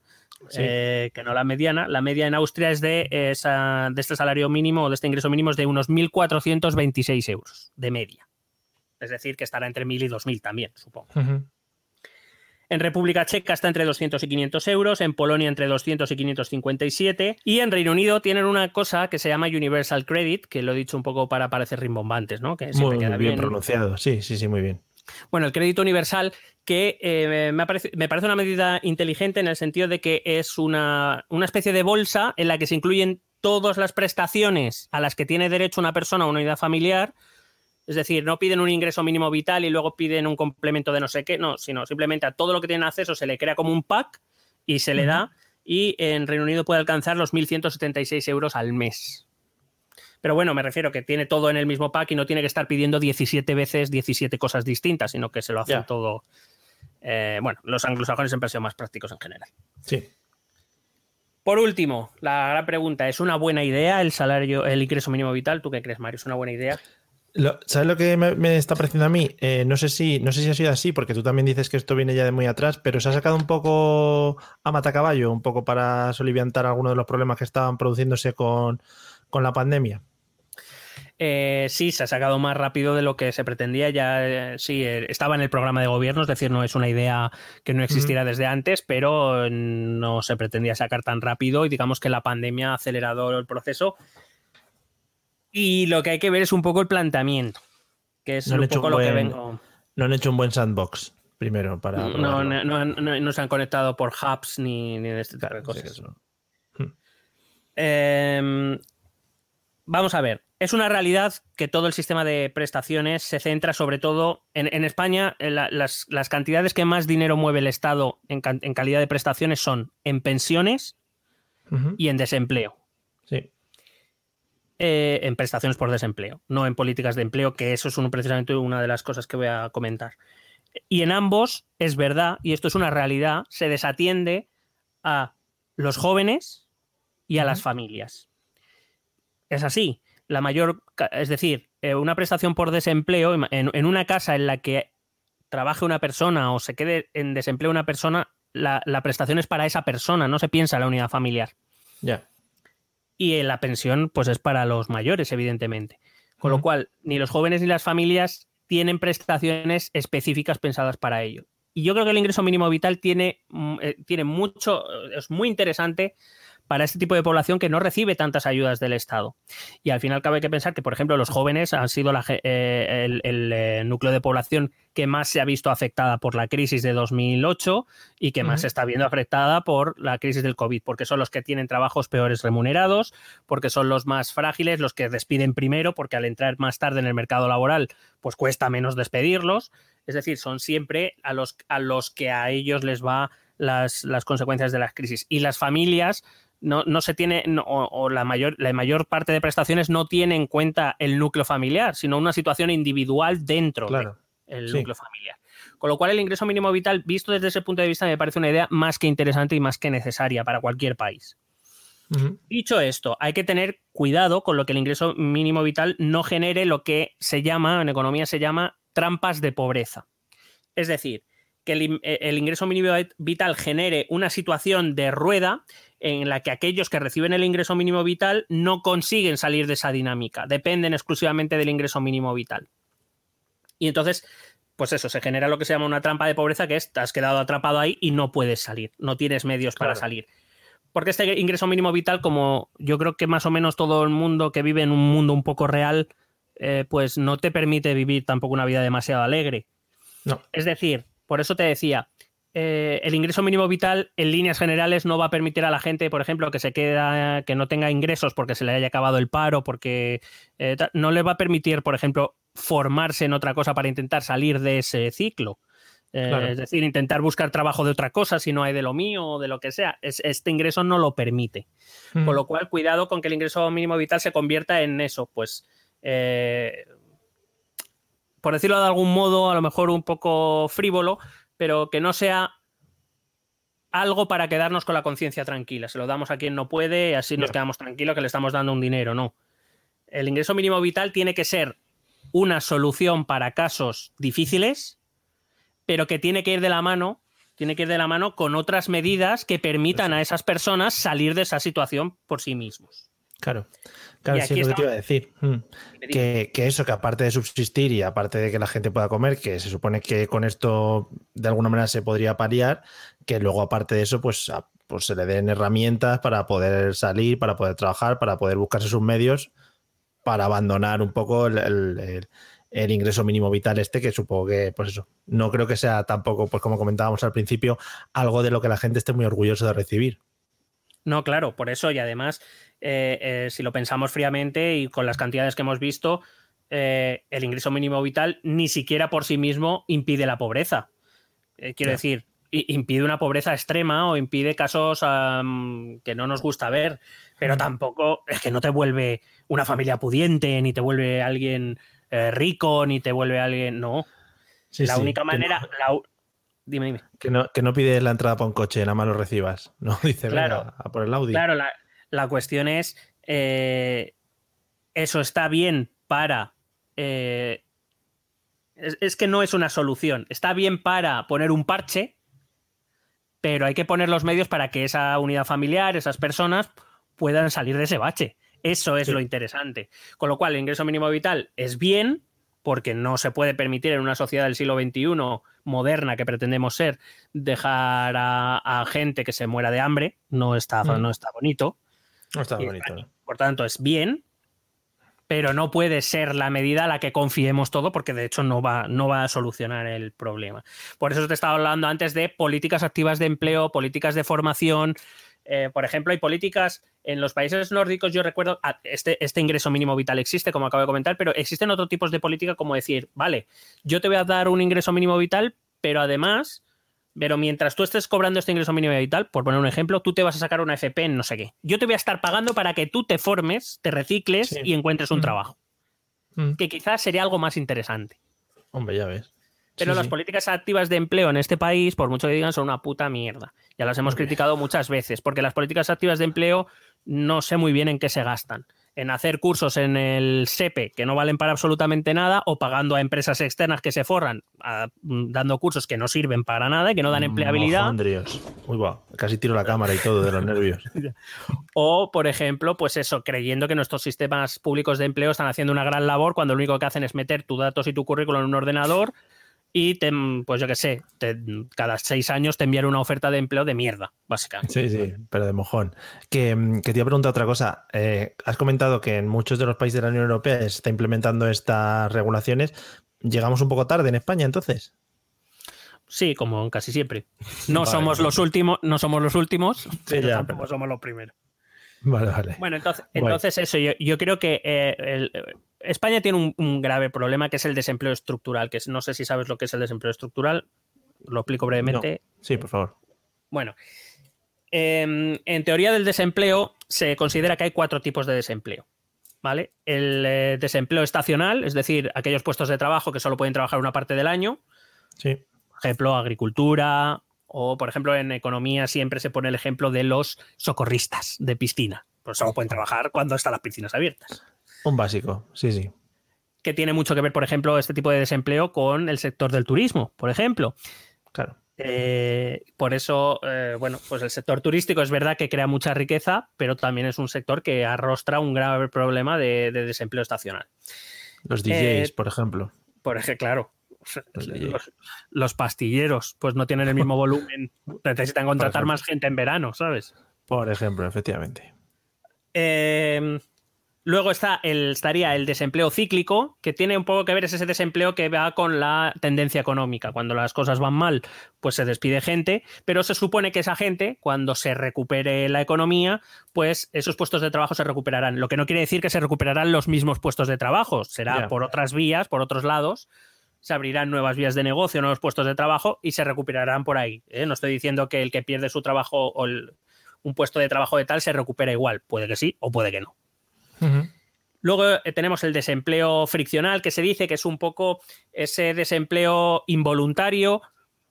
Sí. eh, que no la mediana. La media en Austria es de, esa, de este salario mínimo o de este ingreso mínimo es de unos 1.426 euros de media. Es decir, que estará entre 1.000 y 2.000 también, supongo. En República Checa está entre 200 y 500 euros, en Polonia entre 200 y 557 y en Reino Unido tienen una cosa que se llama Universal Credit, que lo he dicho un poco para parecer rimbombantes, ¿no? Que siempre Muy queda bien, bien. pronunciado. Sí, sí, sí, muy bien. Bueno, el crédito universal que eh, me, parece, me, parece, una medida inteligente en el sentido de que es una, una, especie de bolsa en la que se incluyen todas las prestaciones a las que tiene derecho una persona o una unidad familiar. Es decir, no piden un ingreso mínimo vital y luego piden un complemento de no sé qué, no, sino simplemente a todo lo que tienen acceso se le crea como un pack y se le da y en Reino Unido puede alcanzar los 1.176 euros al mes. Pero bueno, me refiero que tiene todo en el mismo pack y no tiene que estar pidiendo 17 veces 17 cosas distintas, sino que se lo hacen yeah. todo. Eh, bueno, los anglosajones siempre han sido más prácticos en general. Sí. Por último, la gran pregunta: ¿es una buena idea el salario, el ingreso mínimo vital? ¿Tú qué crees, Mario? ¿Es una buena idea? Lo, ¿Sabes lo que me, me, está pareciendo a mí? Eh, no, sé si, no sé si ha sido así, porque tú también dices que esto viene ya de muy atrás, pero se ha sacado un poco a matacaballo, un poco para soliviantar algunos de los problemas que estaban produciéndose con, con la pandemia. Eh, sí, se ha sacado más rápido de lo que se pretendía. Ya eh, sí, eh, estaba en el programa de gobierno, es decir, no es una idea que no existiera uh -huh. desde antes, pero no se pretendía sacar tan rápido y digamos que la pandemia ha acelerado el proceso. Y lo que hay que ver es un poco el planteamiento, que es no un poco un lo que vengo. No han hecho un buen sandbox primero para. No, no, no, no, se han conectado por hubs ni, ni de este tipo de cosas. Sí, eh, vamos a ver. Es una realidad que todo el sistema de prestaciones se centra sobre todo en, en España. La, las, las, cantidades que más dinero mueve el Estado en, en calidad de prestaciones son en pensiones uh -huh. y en desempleo. Eh, en prestaciones por desempleo, no en políticas de empleo, que eso es un, precisamente una de las cosas que voy a comentar. Y en ambos, es verdad, y esto es una realidad, se desatiende a los jóvenes y a uh -huh. las familias. Es así la mayor, es decir, eh, una prestación por desempleo en, en, una casa en la que trabaje una persona o se quede en desempleo una persona, la, la prestación es para esa persona, no se piensa en la unidad familiar. Ya. Yeah. Y en la pensión, pues es para los mayores, evidentemente. Con uh -huh. lo cual, ni los jóvenes ni las familias tienen prestaciones específicas pensadas para ello. Y yo creo que el ingreso mínimo vital tiene, eh, tiene mucho, es muy interesante para este tipo de población que no recibe tantas ayudas del Estado. Y al final cabe que pensar que, por ejemplo, los jóvenes han sido la, eh, el, el eh, núcleo de población que más se ha visto afectada por la crisis de 2008 y que uh -huh. más se está viendo afectada por la crisis del COVID, porque son los que tienen trabajos peores remunerados, porque son los más frágiles, los que despiden primero, porque al entrar más tarde en el mercado laboral, pues cuesta menos despedirlos. Es decir, son siempre a los, a los que a ellos les va las, las consecuencias de las crisis. Y las familias no, no se tiene, no, o, o, la, mayor, la mayor parte de prestaciones no tiene en cuenta el núcleo familiar, sino una situación individual dentro claro, del sí. núcleo familiar. Con lo cual, el ingreso mínimo vital, visto desde ese punto de vista, me parece una idea más que interesante y más que necesaria para cualquier país. Uh -huh. Dicho esto, hay que tener cuidado con lo que el ingreso mínimo vital no genere lo que se llama, en economía se llama trampas de pobreza. Es decir, que el, el, ingreso mínimo vital genere una situación de rueda en la que aquellos que reciben el ingreso mínimo vital no consiguen salir de esa dinámica, dependen exclusivamente del ingreso mínimo vital. Y entonces, pues eso, se genera lo que se llama una trampa de pobreza, que es, te has quedado atrapado ahí y no puedes salir, no tienes medios Claro. para salir. Porque este ingreso mínimo vital, como yo creo que más o menos todo el mundo que vive en un mundo un poco real, eh, pues no te permite vivir tampoco una vida demasiado alegre. No. Es decir, por eso te decía, eh, el ingreso mínimo vital en líneas generales no va a permitir a la gente, por ejemplo, que se queda, que no tenga ingresos porque se le haya acabado el paro, porque eh, no le va a permitir, por ejemplo, formarse en otra cosa para intentar salir de ese ciclo. Eh, Claro. Es decir, intentar buscar trabajo de otra cosa si no hay de lo mío o de lo que sea. Es- este ingreso no lo permite. Mm. Con lo cual, cuidado con que el ingreso mínimo vital se convierta en eso, pues, por decirlo de algún modo, a lo mejor un poco frívolo, pero que no sea algo para quedarnos con la conciencia tranquila. Se lo damos a quien no puede y así nos quedamos tranquilos que le estamos dando un dinero, no. El ingreso mínimo vital tiene que ser una solución para casos difíciles, pero que tiene que ir de la mano, tiene que ir de la mano con otras medidas que permitan a esas personas salir de esa situación por sí mismos. Claro, claro, sí es lo que te iba a decir. Mm. Que, que eso, que aparte de subsistir y aparte de que la gente pueda comer, que se supone que con esto de alguna manera se podría paliar, que luego aparte de eso, pues, a- pues se le den herramientas para poder salir, para poder trabajar, para poder buscarse sus medios, para abandonar un poco el, el- el- el ingreso mínimo vital este, que supongo que, pues eso, no creo que sea tampoco, pues como comentábamos al principio, algo de lo que la gente esté muy orgulloso de recibir. No, claro, por eso y además, eh, eh, si lo pensamos fríamente y con las cantidades que hemos visto, eh, el ingreso mínimo vital ni siquiera por sí mismo impide la pobreza. Quiero decir, impide una pobreza extrema o impide casos am, que no nos gusta ver, pero tampoco es que no te vuelve una familia pudiente, ni te vuelve alguien rico, ni te vuelve alguien. No. Sí, la sí, única manera. no- la Dime, dime. Que no, que no pides la entrada para un coche, nada más lo recibas. No (laughs) dice, Claro. venga, a por el Audi. Claro, la, la cuestión es, eh, eso está bien para... eh, es, es que no es una solución. Está bien para poner un parche, pero hay que poner los medios para que esa unidad familiar, esas personas, puedan salir de ese bache. Eso es Sí. lo interesante. Con lo cual, el ingreso mínimo vital es bien, porque no se puede permitir en una sociedad del siglo XXI moderna que pretendemos ser dejar a, a gente que se muera de hambre. No está, Mm. no está bonito. No está Y- bonito. ¿no? Por tanto, es bien, pero no puede ser la medida a la que confiemos todo, porque de hecho no va, no va a solucionar el problema. Por eso te estaba hablando antes de políticas activas de empleo, políticas de formación. Eh, por ejemplo, hay políticas en los países nórdicos, yo recuerdo, ah, este, este ingreso mínimo vital existe, como acabo de comentar, pero existen otros tipos de política como decir, vale, yo te voy a dar un ingreso mínimo vital, pero además, pero mientras tú estés cobrando este ingreso mínimo vital, por poner un ejemplo, tú te vas a sacar una FP en no sé qué. Yo te voy a estar pagando para que tú te formes, te recicles Sí. y encuentres un Mm. trabajo. Mm. Que quizás sería algo más interesante. Hombre, ya ves. Pero Sí, las sí. políticas activas de empleo en este país, por mucho que digan, son una puta mierda. Ya las hemos criticado muchas veces, porque las políticas activas de empleo no sé muy bien en qué se gastan. En hacer cursos en el SEPE que no valen para absolutamente nada, o pagando a empresas externas que se forran a- mm, dando cursos que no sirven para nada y que no dan empleabilidad. Mojondrios. Uy, guau, casi tiro la cámara y todo de los nervios. (laughs) O, por ejemplo, pues eso, creyendo que nuestros sistemas públicos de empleo están haciendo una gran labor cuando lo único que hacen es meter tus datos y tu currículum en un ordenador y, te, pues yo qué sé, te- cada seis años te envían una oferta de empleo de mierda, básicamente. Sí, sí, pero de mojón. Que, mm, que te iba a preguntar otra cosa. Eh, has comentado que en muchos de los países de la Unión Europea se está implementando estas regulaciones. ¿Llegamos un poco tarde en España entonces? Sí, como casi siempre. (laughs) No Vale. somos los últimos, no somos los últimos, pero ya, tampoco pero- somos los primeros. Vale, vale. Bueno, entonces, Bueno. entonces eso, yo, yo creo que eh, el- España tiene un, un grave problema que es el desempleo estructural, que es- no sé si sabes lo que es el desempleo estructural, lo explico brevemente. Sí, por favor. Bueno, em, en teoría del desempleo se considera que hay cuatro tipos de desempleo. ¿Vale? El eh, desempleo estacional, es decir, aquellos puestos de trabajo que solo pueden trabajar una parte del año, Sí. por ejemplo, agricultura, o por ejemplo, en economía siempre se pone el ejemplo de los socorristas de piscina. Pues solo pueden trabajar cuando están las piscinas abiertas. Un básico, sí, sí. Que tiene mucho que ver, por ejemplo, este tipo de desempleo con el sector del turismo, por ejemplo. Claro. Eh, por eso, eh, bueno, pues el sector turístico es verdad que crea mucha riqueza, pero también es un sector que arrostra un grave problema de, de desempleo estacional. Los DJs, Eh, por ejemplo. Por ejemplo, claro, Los DJs. los, los pastilleros, pues no tienen el mismo (laughs) volumen, necesitan contratar más gente en verano, ¿sabes? Por ejemplo, efectivamente. Eh, luego está el, estaría el desempleo cíclico, que tiene un poco que ver, es ese desempleo que va con la tendencia económica. Cuando las cosas van mal, pues se despide gente, pero se supone que esa gente, cuando se recupere la economía, pues esos puestos de trabajo se recuperarán. Lo que no quiere decir que se recuperarán los mismos puestos de trabajo, será por otras vías, por otros lados. Se abrirán nuevas vías de negocio, nuevos puestos de trabajo y se recuperarán por ahí. ¿eh? No estoy diciendo que el que pierde su trabajo o el- un puesto de trabajo de tal se recupera igual. Puede que sí o puede que no. Luego eh, tenemos el desempleo friccional, que se dice que es un poco ese desempleo involuntario,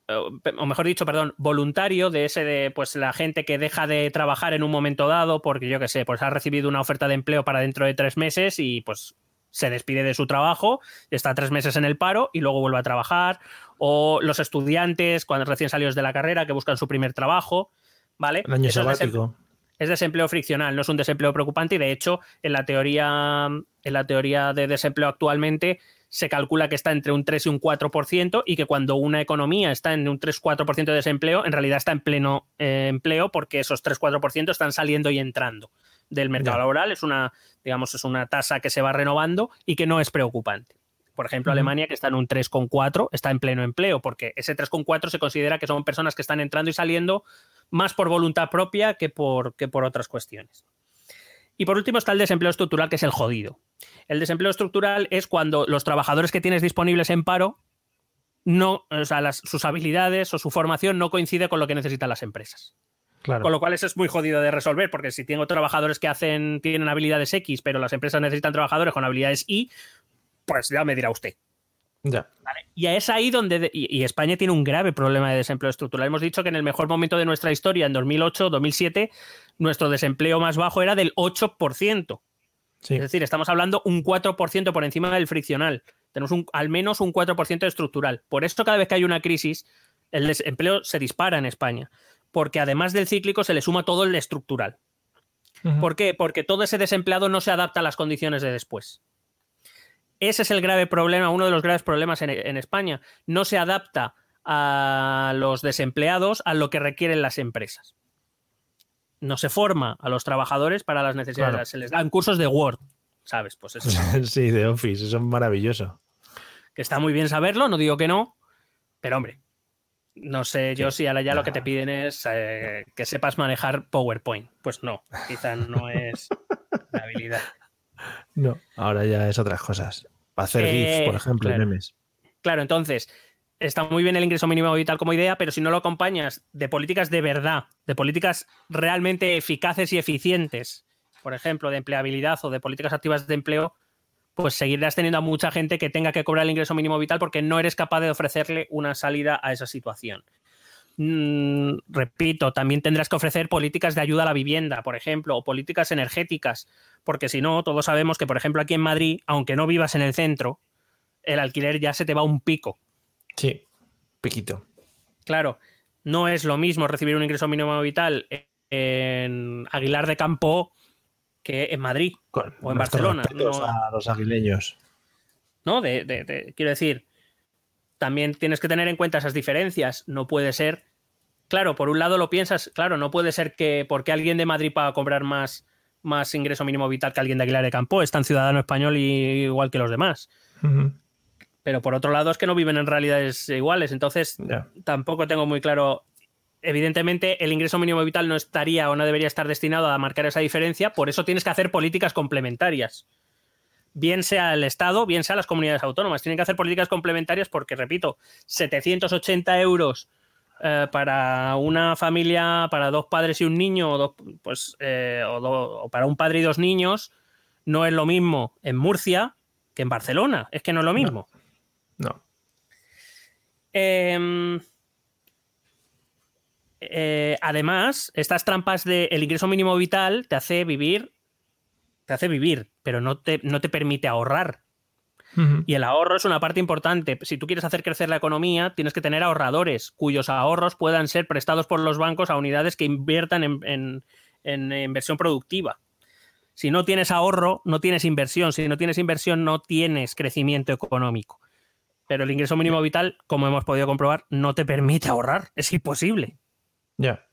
eh, o mejor dicho, perdón, voluntario, de ese de pues la gente que deja de trabajar en un momento dado, porque yo qué sé, pues ha recibido una oferta de empleo para dentro de tres meses y pues se despide de su trabajo, está tres meses en el paro y luego vuelve a trabajar. O los estudiantes, cuando recién salidos de la carrera, que buscan su primer trabajo. ¿Vale? El año Esos desem- sabático. Es desempleo friccional, no es un desempleo preocupante y de hecho en la teoría, en la teoría de desempleo actualmente se calcula que está entre un 3 y un 4% y que cuando una economía está en un 3-4% de desempleo, en realidad está en pleno eh, empleo porque esos 3-4% están saliendo y entrando del mercado laboral. Es una, digamos, es una tasa que se va renovando y que no es preocupante. Por ejemplo, Alemania, que está en un 3,4, está en pleno empleo, porque ese 3,4 se considera que son personas que están entrando y saliendo más por voluntad propia que por, que por otras cuestiones. Y por último está el desempleo estructural, que es el jodido. El desempleo estructural es cuando los trabajadores que tienes disponibles en paro, no, o sea, sus habilidades o su formación no coincide con lo que necesitan las empresas. Con lo cual eso es muy jodido de resolver, porque si tengo trabajadores que hacen, tienen habilidades X, pero las empresas necesitan trabajadores con habilidades Y, pues ya me dirá usted. Ya. Y es ahí donde. Y, y, España tiene un grave problema de desempleo estructural. Hemos dicho que en el mejor momento de nuestra historia, en 2008, 2007, nuestro desempleo más bajo era del 8%. Es decir, estamos hablando un 4% por encima del friccional. Tenemos un, al menos un 4% estructural. Por esto, cada vez que hay una crisis, el desempleo se dispara en España. Porque además del cíclico, se le suma todo el estructural. ¿Por qué? Porque todo ese desempleado no se adapta a las condiciones de después. Ese es el grave problema, uno de los graves problemas en, en España. No se adapta a los desempleados a lo que requieren las empresas no se forma a los trabajadores para las necesidades, se les dan cursos de Word, ¿sabes? Pues eso. (laughs) sí, de Office, eso es maravilloso. Que está muy bien saberlo, no digo que no, pero hombre, no sé yo si ahora ya lo que te piden es eh, que sepas manejar PowerPoint. Pues no, quizá no es (laughs) la habilidad. No, ahora ya es otras cosas. Para hacer GIFs, por ejemplo, claro. memes. Claro, entonces, está muy bien el ingreso mínimo vital como idea, pero si no lo acompañas de políticas de verdad, de políticas realmente eficaces y eficientes, por ejemplo, de empleabilidad o de políticas activas de empleo, pues seguirás teniendo a mucha gente que tenga que cobrar el ingreso mínimo vital porque no eres capaz de ofrecerle una salida a esa situación. Mm, repito, también tendrás que ofrecer políticas de ayuda a la vivienda, por ejemplo, o políticas energéticas, porque si no, todos sabemos que, por ejemplo, aquí en Madrid, aunque no vivas en el centro, el alquiler ya se te va un pico. Sí, piquito. Claro, no es lo mismo recibir un ingreso mínimo vital en Aguilar de Campo que en Madrid Con o en Barcelona. No, a los aguileños. ¿no? De, de- de- quiero decir, también tienes que tener en cuenta esas diferencias. No puede ser, claro, por un lado lo piensas, claro, no puede ser que porque alguien de Madrid paga cobrar más, más ingreso mínimo vital que alguien de Aguilar de Campo, es tan ciudadano español y, igual que los demás. Pero por otro lado es que no viven en realidades iguales, entonces tampoco tengo muy claro. Evidentemente, el ingreso mínimo vital no estaría o no debería estar destinado a marcar esa diferencia, por eso tienes que hacer políticas complementarias. Bien sea el Estado, bien sea las comunidades autónomas. Tienen que hacer políticas complementarias porque, repito, 780 euros eh, para una familia, para dos padres y un niño, o, dos- pues, eh, o, do- o para un padre y dos niños, no es lo mismo en Murcia que en Barcelona. Es que no es lo mismo. No. Eh, eh, además, estas trampas del ingreso mínimo vital te hace vivir, te hace vivir, pero no te, no te permite ahorrar. Y el ahorro es una parte importante. Si tú quieres hacer crecer la economía, tienes que tener ahorradores cuyos ahorros puedan ser prestados por los bancos a unidades que inviertan en, en- en inversión productiva. Si no tienes ahorro, no tienes inversión. Si no tienes inversión, no tienes crecimiento económico. Pero el ingreso mínimo vital, como hemos podido comprobar, no te permite ahorrar. Es imposible. Ya.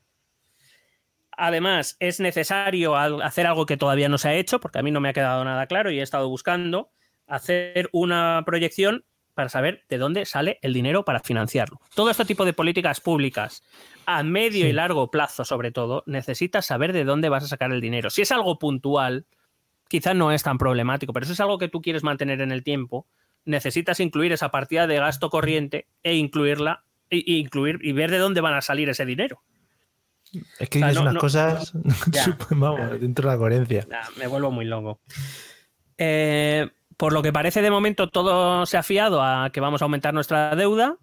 Además, es necesario hacer algo que todavía no se ha hecho, porque a mí no me ha quedado nada claro y he estado buscando, hacer una proyección para saber de dónde sale el dinero para financiarlo. Todo este tipo de políticas públicas, a medio y largo plazo sobre todo, necesitas saber de dónde vas a sacar el dinero. Si es algo puntual, quizás no es tan problemático, pero si es algo que tú quieres mantener en el tiempo, necesitas incluir esa partida de gasto corriente e incluirla e incluir y ver de dónde van a salir ese dinero. Es que O sea, dices no- unas no- cosas, (laughs) vamos, dentro de la coherencia. Nah, me vuelvo muy loco. Eh, por lo que parece de momento todo se ha fiado a que vamos a aumentar nuestra deuda,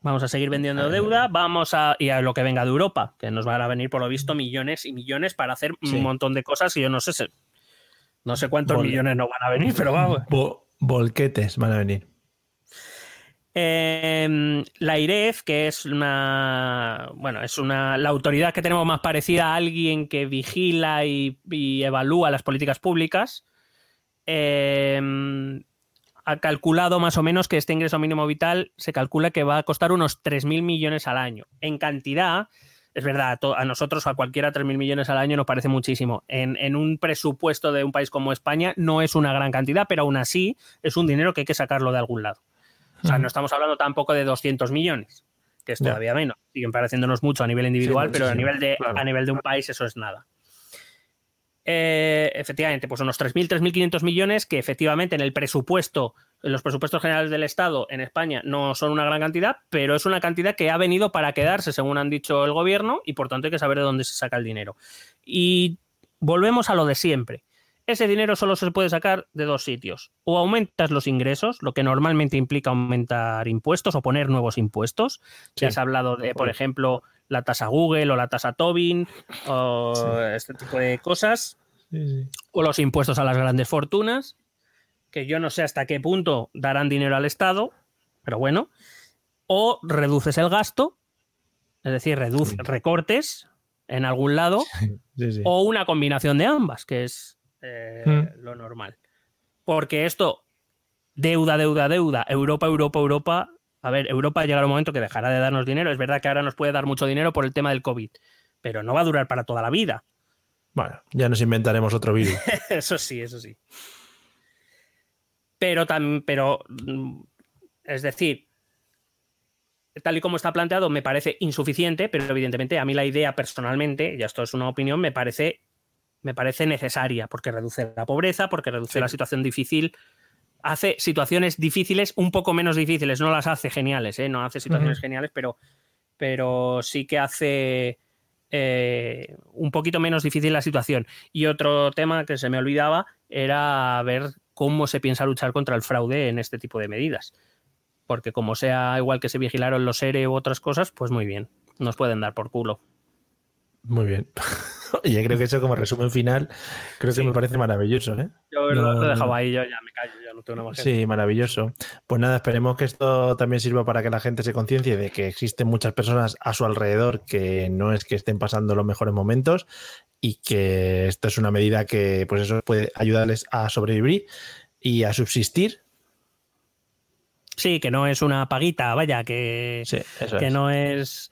vamos a seguir vendiendo deuda, vamos a y a lo que venga de Europa, que nos van a venir por lo visto millones y millones para hacer Sí. un montón de cosas y yo no sé no sé cuántos Vol- millones no van a venir, pero vamos. Bo- volquetes van a venir. Eh, la IREF, que es una, bueno, es una, la autoridad que tenemos más parecida a alguien que vigila y, evalúa las políticas públicas, eh, ha calculado más o menos que este ingreso mínimo vital se calcula que va a costar unos 3.000 millones al año. En cantidad, es verdad, a, nosotros, a cualquiera, 3.000 millones al año nos parece muchísimo. En, en un presupuesto de un país como España no es una gran cantidad, pero aún así es un dinero que hay que sacarlo de algún lado. O sea, no estamos hablando tampoco de 200 millones, que es todavía menos. Siguen pareciéndonos mucho a nivel individual, Sí, pero a, nivel de, claro. a nivel de un país eso es nada. Eh, efectivamente, pues unos 3.000, 3.500 millones que efectivamente en el presupuesto, en los presupuestos generales del Estado en España no son una gran cantidad, pero es una cantidad que ha venido para quedarse, según han dicho el gobierno, y por tanto hay que saber de dónde se saca el dinero. Y volvemos a lo de siempre. Ese dinero solo se puede sacar de dos sitios. O aumentas los ingresos, lo que normalmente implica aumentar impuestos o poner nuevos impuestos. Ya has hablado de, por ejemplo, la tasa Google o la tasa Tobin o este tipo de cosas. O los impuestos a las grandes fortunas, que yo no sé hasta qué punto darán dinero al Estado, pero bueno. O reduces el gasto, es decir, reduce, recortes en algún lado, Sí, sí. o una combinación de ambas, que es eh, Mm. lo normal. Porque esto, deuda, deuda, deuda, Europa, Europa, Europa. A ver, Europa llegará un momento que dejará de darnos dinero. Es verdad que ahora nos puede dar mucho dinero por el tema del COVID, pero no va a durar para toda la vida. Bueno, ya nos inventaremos otro virus. (laughs) Eso sí, eso sí. Pero también, pero, mm, es decir, tal y como está planteado, me parece insuficiente, pero evidentemente a mí la idea personalmente, y esto es una opinión, me parece, me parece necesaria, porque reduce la pobreza, porque reduce la situación difícil, hace situaciones difíciles un poco menos difíciles, no las hace geniales, ¿eh? no hace situaciones geniales, pero, pero sí que hace eh, un poquito menos difícil la situación. Y otro tema que se me olvidaba era ver cómo se piensa luchar contra el fraude en este tipo de medidas. Porque como sea igual que se vigilaron los ERE u otras cosas, pues muy bien, nos pueden dar por culo. Muy bien. (laughs) Oye, creo que eso como resumen final, creo que me parece maravilloso, ¿eh? Yo No, lo, dejaba ahí, yo ya me callo, ya no tengo nada más Sí, maravilloso. Pues nada, esperemos que esto también sirva para que la gente se conciencie de que existen muchas personas a su alrededor que no es que estén pasando los mejores momentos y que esto es una medida que pues eso puede ayudarles a sobrevivir y a subsistir. Sí, que no es una paguita, vaya, que, Sí, que es. no es.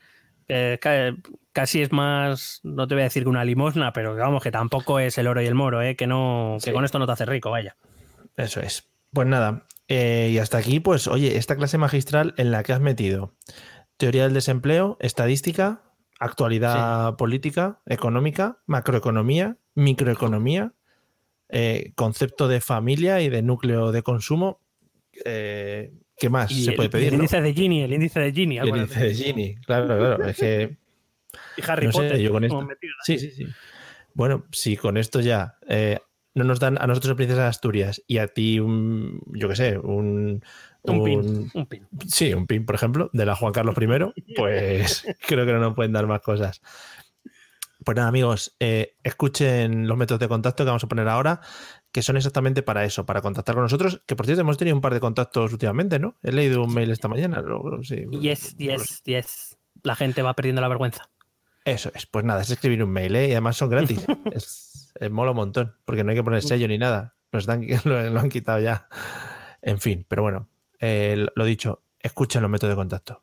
Que ca- casi es más, no te voy a decir que una limosna, pero vamos, que tampoco es el oro y el moro, ¿eh? que, no, que con esto no te hace rico, vaya. Eso es. Pues nada, eh, y hasta aquí, pues oye, esta clase magistral en la que has metido teoría del desempleo, estadística, actualidad política, económica, macroeconomía, microeconomía, eh, concepto de familia y de núcleo de consumo. eh, ¿Qué más Y se el- puede pedir? El no? índice de Gini, el índice de Gini. El índice de Gini, claro, claro. Es que (laughs) Y Harry no sé, Potter. yo con esto- metido. Sí, sí, sí. Bueno, si con esto ya eh, no nos dan a nosotros el Princesa de Asturias y a ti un, yo qué sé, un, Un pin, un pin. Sí, un pin, por ejemplo, de la Juan Carlos I, (laughs) pues (laughs) creo que no nos pueden dar más cosas. Pues nada, amigos, eh, escuchen los métodos de contacto que vamos a poner ahora, que son exactamente para eso, para contactar con nosotros, que por cierto hemos tenido un par de contactos últimamente, ¿no? He leído un mail esta mañana. luego, sí. Yes, yes, yes. La gente va perdiendo la vergüenza. Eso es, pues nada, es escribir un mail, ¿eh? Y además son gratis. (laughs) es, es mola un montón, porque no hay que poner sello ni nada. Nos dan, (laughs) lo, lo han quitado ya. En fin, pero bueno, eh, lo dicho, escuchen los métodos de contacto.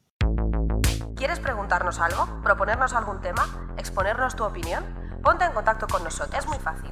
¿Quieres preguntarnos algo? ¿Proponernos algún tema? ¿Exponernos tu opinión? Ponte en contacto con nosotros. Es muy fácil.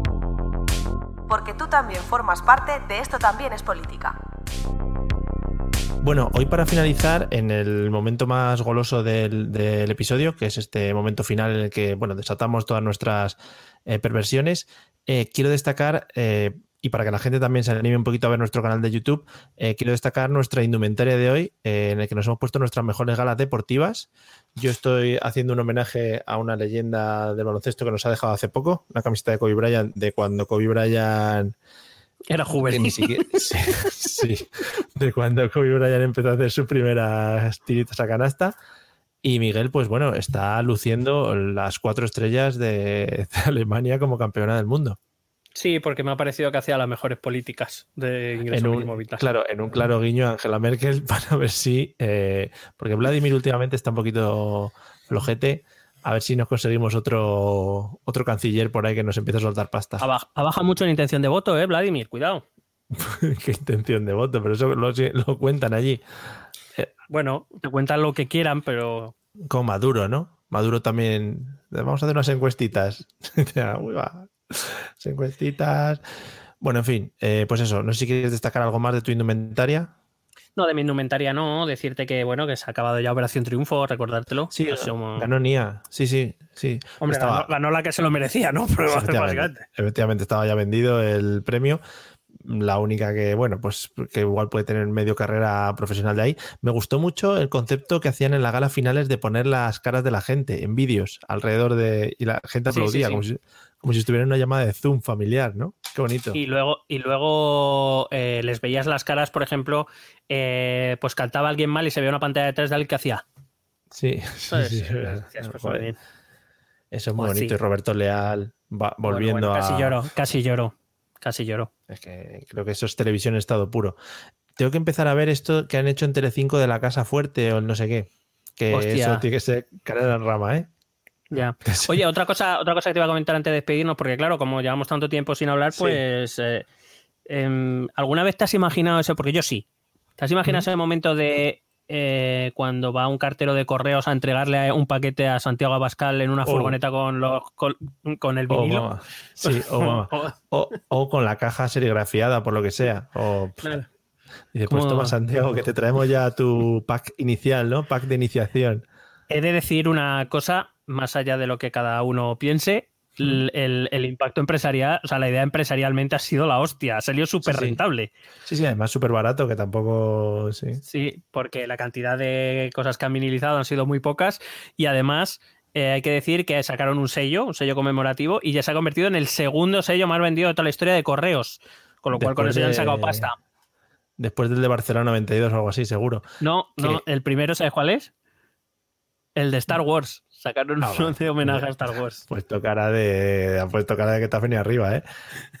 Porque tú también formas parte de Esto también es política. Bueno, hoy para finalizar, en el momento más goloso del, episodio, que es este momento final en el que bueno, desatamos todas nuestras eh, perversiones, eh, quiero destacar eh, y para que la gente también se anime un poquito a ver nuestro canal de YouTube, quiero destacar nuestra indumentaria de hoy, en el que nos hemos puesto nuestras mejores galas deportivas. Yo estoy haciendo un homenaje a una leyenda del baloncesto que nos ha dejado hace poco, la camiseta de Kobe Bryant, de cuando Kobe Bryant Era juvenil. ni siquiera- (laughs) sí, sí, de cuando Kobe Bryant empezó a hacer sus primeras tiritas a canasta. Y Miguel, pues bueno, está luciendo las cuatro estrellas de, de Alemania como campeona del mundo. Sí, porque me ha parecido que hacía las mejores políticas de ingreso En un, vital. claro, en un claro guiño a Angela Merkel (laughs) para ver si. eh, porque Vladimir últimamente está un poquito flojete. A ver si nos conseguimos otro, otro canciller por ahí que nos empiece a soltar pasta. Bajado mucho en intención de voto, ¿eh, Vladimir? Cuidado. (laughs) Qué intención de voto, pero eso lo, lo cuentan allí. Bueno, te cuentan lo que quieran, pero Como Maduro, ¿no? Maduro también. Vamos a hacer unas encuestitas. (laughs) Uy, va. Las Encuestitas. Bueno, en fin, eh, pues eso. No sé si quieres destacar algo más de tu indumentaria. no de mi indumentaria no. Decirte que, bueno, que se ha acabado ya Operación Triunfo, recordártelo. Sí, ganó Nia. Sí, sí, sí. Hombre, Estaba- ganó, ganó la que se lo merecía, ¿no? (laughs) Pero efectivamente, básicamente. efectivamente, estaba ya vendido el premio. La única que, bueno, pues que igual puede tener medio carrera profesional de ahí. Me gustó mucho el concepto que hacían en la gala finales de poner las caras de la gente en vídeos alrededor de. Y la gente Sí, sí, aplaudía, sí. Como, si, como si estuviera en una llamada de Zoom familiar, ¿no? Qué bonito. Y luego, y luego eh, les veías las caras, por ejemplo, eh, pues cantaba alguien mal y se veía una pantalla detrás de alguien que hacía. Sí, (laughs) sí. Eso es muy Pues bonito. Y Roberto Leal va Bueno, volviendo bueno, casi a. lloro, casi lloro, casi lloro. Es que creo que eso es televisión estado puro. Tengo que empezar a ver esto que han hecho en Telecinco de la Casa Fuerte o el no sé qué. Que Hostia. eso tiene que ser carrera en rama, ¿eh? Ya. (laughs) Oye, otra cosa, otra cosa que te iba a comentar antes de despedirnos, porque claro, como llevamos tanto tiempo sin hablar, Sí. pues eh, em, ¿alguna vez te has imaginado eso? Porque yo sí. ¿Te has imaginado ese momento de eh, cuando va un cartero de correos a entregarle un paquete a Santiago Abascal en una Oh. furgoneta con, los, con, con el O, vinilo? Sí, o, (laughs) mamá. O- o con la caja serigrafiada, por lo que sea. O Claro. pues Como- toma, Santiago, que te traemos ya tu pack inicial, ¿no? Pack de iniciación. He de decir una cosa, más allá de lo que cada uno piense, el, el- el impacto empresarial, o sea, la idea empresarialmente ha sido la hostia, ha salido súper sí. rentable. Sí, sí, además súper barato, que tampoco. Sí. Sí, porque la cantidad de cosas que han minimizado han sido muy pocas y además eh, hay que decir que sacaron un sello, un sello conmemorativo y ya se ha convertido en el segundo sello más vendido de toda la historia de correos, con lo cual con eso ya han de- sacado pasta. Después del de Barcelona 92 o algo así, seguro. No, no, el primero, ¿sabes cuál es? El de Star Wars. Sacaron Ah, uno de homenaje a Star Wars. Pues cara de. Ha puesto cara de que te has venido arriba, ¿eh?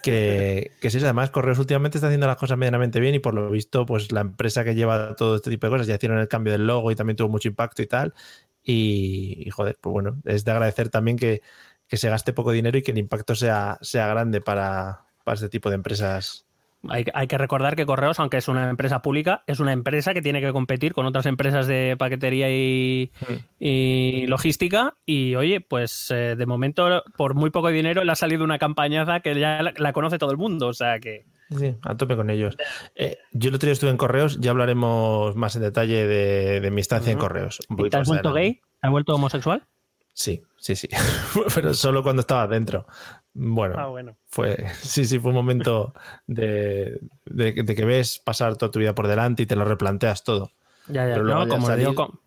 Que, que sí, además, Correos últimamente está haciendo las cosas medianamente bien y por lo visto, pues la empresa que lleva todo este tipo de cosas ya hicieron el cambio del logo y también tuvo mucho impacto y tal. Y, y, joder, pues bueno, es de agradecer también que, que se gaste poco dinero y que el impacto sea, sea grande para, para este tipo de empresas. Hay, hay que recordar que Correos, aunque es una empresa pública, es una empresa que tiene que competir con otras empresas de paquetería y, y logística. Y oye, pues eh, de momento, por muy poco dinero, le ha salido una campañaza que ya la, la conoce todo el mundo. O sea que. Sí, a tope con ellos. Eh, yo el otro día estuve en Correos, ya hablaremos más en detalle de, de mi estancia en. Correos. ¿Y ¿Te has vuelto gay? ¿Te has vuelto homosexual? Sí, sí, sí. (laughs) Pero solo cuando estaba dentro. Bueno, Ah, bueno. fue, (laughs) sí, sí, fue un momento de, de- de que ves pasar toda tu vida por delante y te lo replanteas todo. Ya, ya. Pero luego No, ya como, salir- digo, com-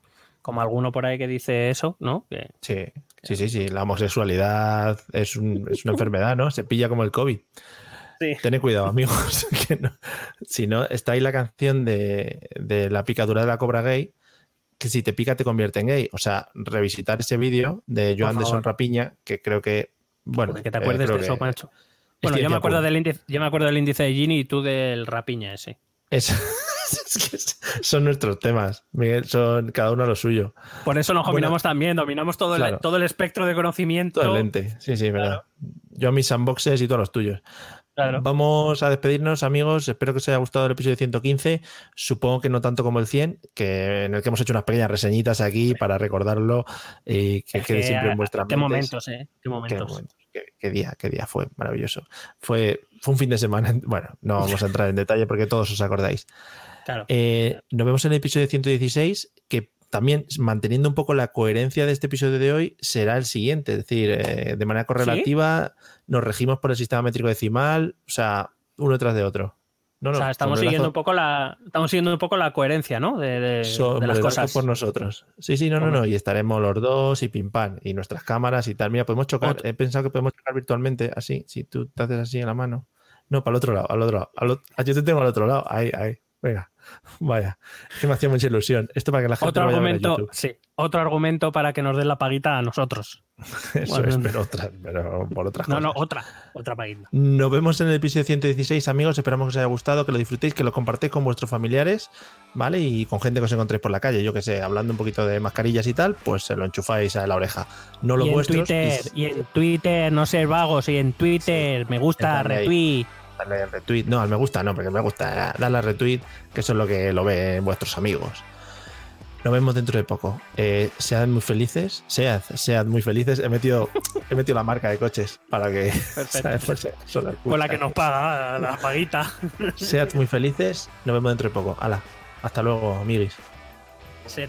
como alguno por ahí que dice eso, ¿no? Que- Sí, sí, sí, sí. La homosexualidad es, un- es una enfermedad, ¿no? Se pilla como el COVID. Sí. Tened cuidado, amigos. (laughs) que no- si no, está ahí la canción de, de la picadura de la cobra gay, que si te pica te convierte en gay. O sea, revisitar ese vídeo de Joan de. Son Rapiña, que creo que, bueno, que te eh, acuerdes de eso, que es Bueno, yo me, acuerdo del índice, yo me acuerdo del índice de Gini y tú del rapiña ese. Es- (laughs) es que son nuestros temas, Miguel, son cada uno lo suyo. Por eso nos Bueno, combinamos también, dominamos todo, claro. el, todo el espectro de conocimiento. Todo el lente, sí, sí, verdad. Yo a mis unboxes y todos los tuyos. Claro. Vamos a despedirnos, amigos. Espero que os haya gustado el episodio 115. Supongo que no tanto como el 100, que en el que hemos hecho unas pequeñas reseñitas aquí para recordarlo y que Es quede que, siempre en vuestras Qué mentes. momentos, ¿eh? Qué Qué momentos. momentos, qué- qué día, qué día fue maravilloso. Fue, fue un fin de semana. (laughs) Bueno, no vamos a entrar en detalle porque todos os acordáis. Claro. Eh, nos vemos en el episodio 116, que también manteniendo un poco la coherencia de este episodio de hoy, será el siguiente. Es decir, eh, de manera correlativa, nos regimos por el sistema métrico decimal. O sea, uno tras de otro. No, no, o sea, estamos siguiendo un poco la, estamos siguiendo un poco la coherencia, ¿no? De, de- de las cosas. por nosotros. Sí, sí, no, no, no. Y estaremos los dos y pim pam. Y nuestras cámaras y tal. Mira, podemos chocar. He pensado que podemos chocar virtualmente, así. Si tú te haces así en la mano. No, para el otro lado, al otro lado. al yo te tengo al otro lado. Ahí, ahí. Venga. (laughs) Vaya. Que me hacía mucha ilusión. Esto para que la gente Otro lo vaya a ver a argumento, sí, otro argumento para que nos den la paguita a nosotros. (laughs) Eso Bueno, es, pero, otras, pero por otras No, cosas. no, otra, otra paguita. Nos vemos en el episodio 116, amigos. Esperamos que os haya gustado, que lo disfrutéis, que lo compartáis con vuestros familiares, ¿vale? Y con gente que os encontréis por la calle. Yo que sé, hablando un poquito de mascarillas y tal, pues se lo enchufáis a la oreja. No lo y en. Twitter, y y en Twitter, no ser vagos, y en Twitter, me gusta, retweet. Darle al retweet. No, al me gusta, no, porque me gusta darle al retweet, que eso es lo que lo ven vuestros amigos. Nos vemos dentro de poco. Eh, sead muy felices, sead, sead muy felices. He metido, (laughs) he metido la marca de coches para que. acaso la (laughs) Con la que nos paga la paguita. (laughs) Sead muy felices. Nos vemos dentro de poco. Hala. Hasta luego, amiguis. Se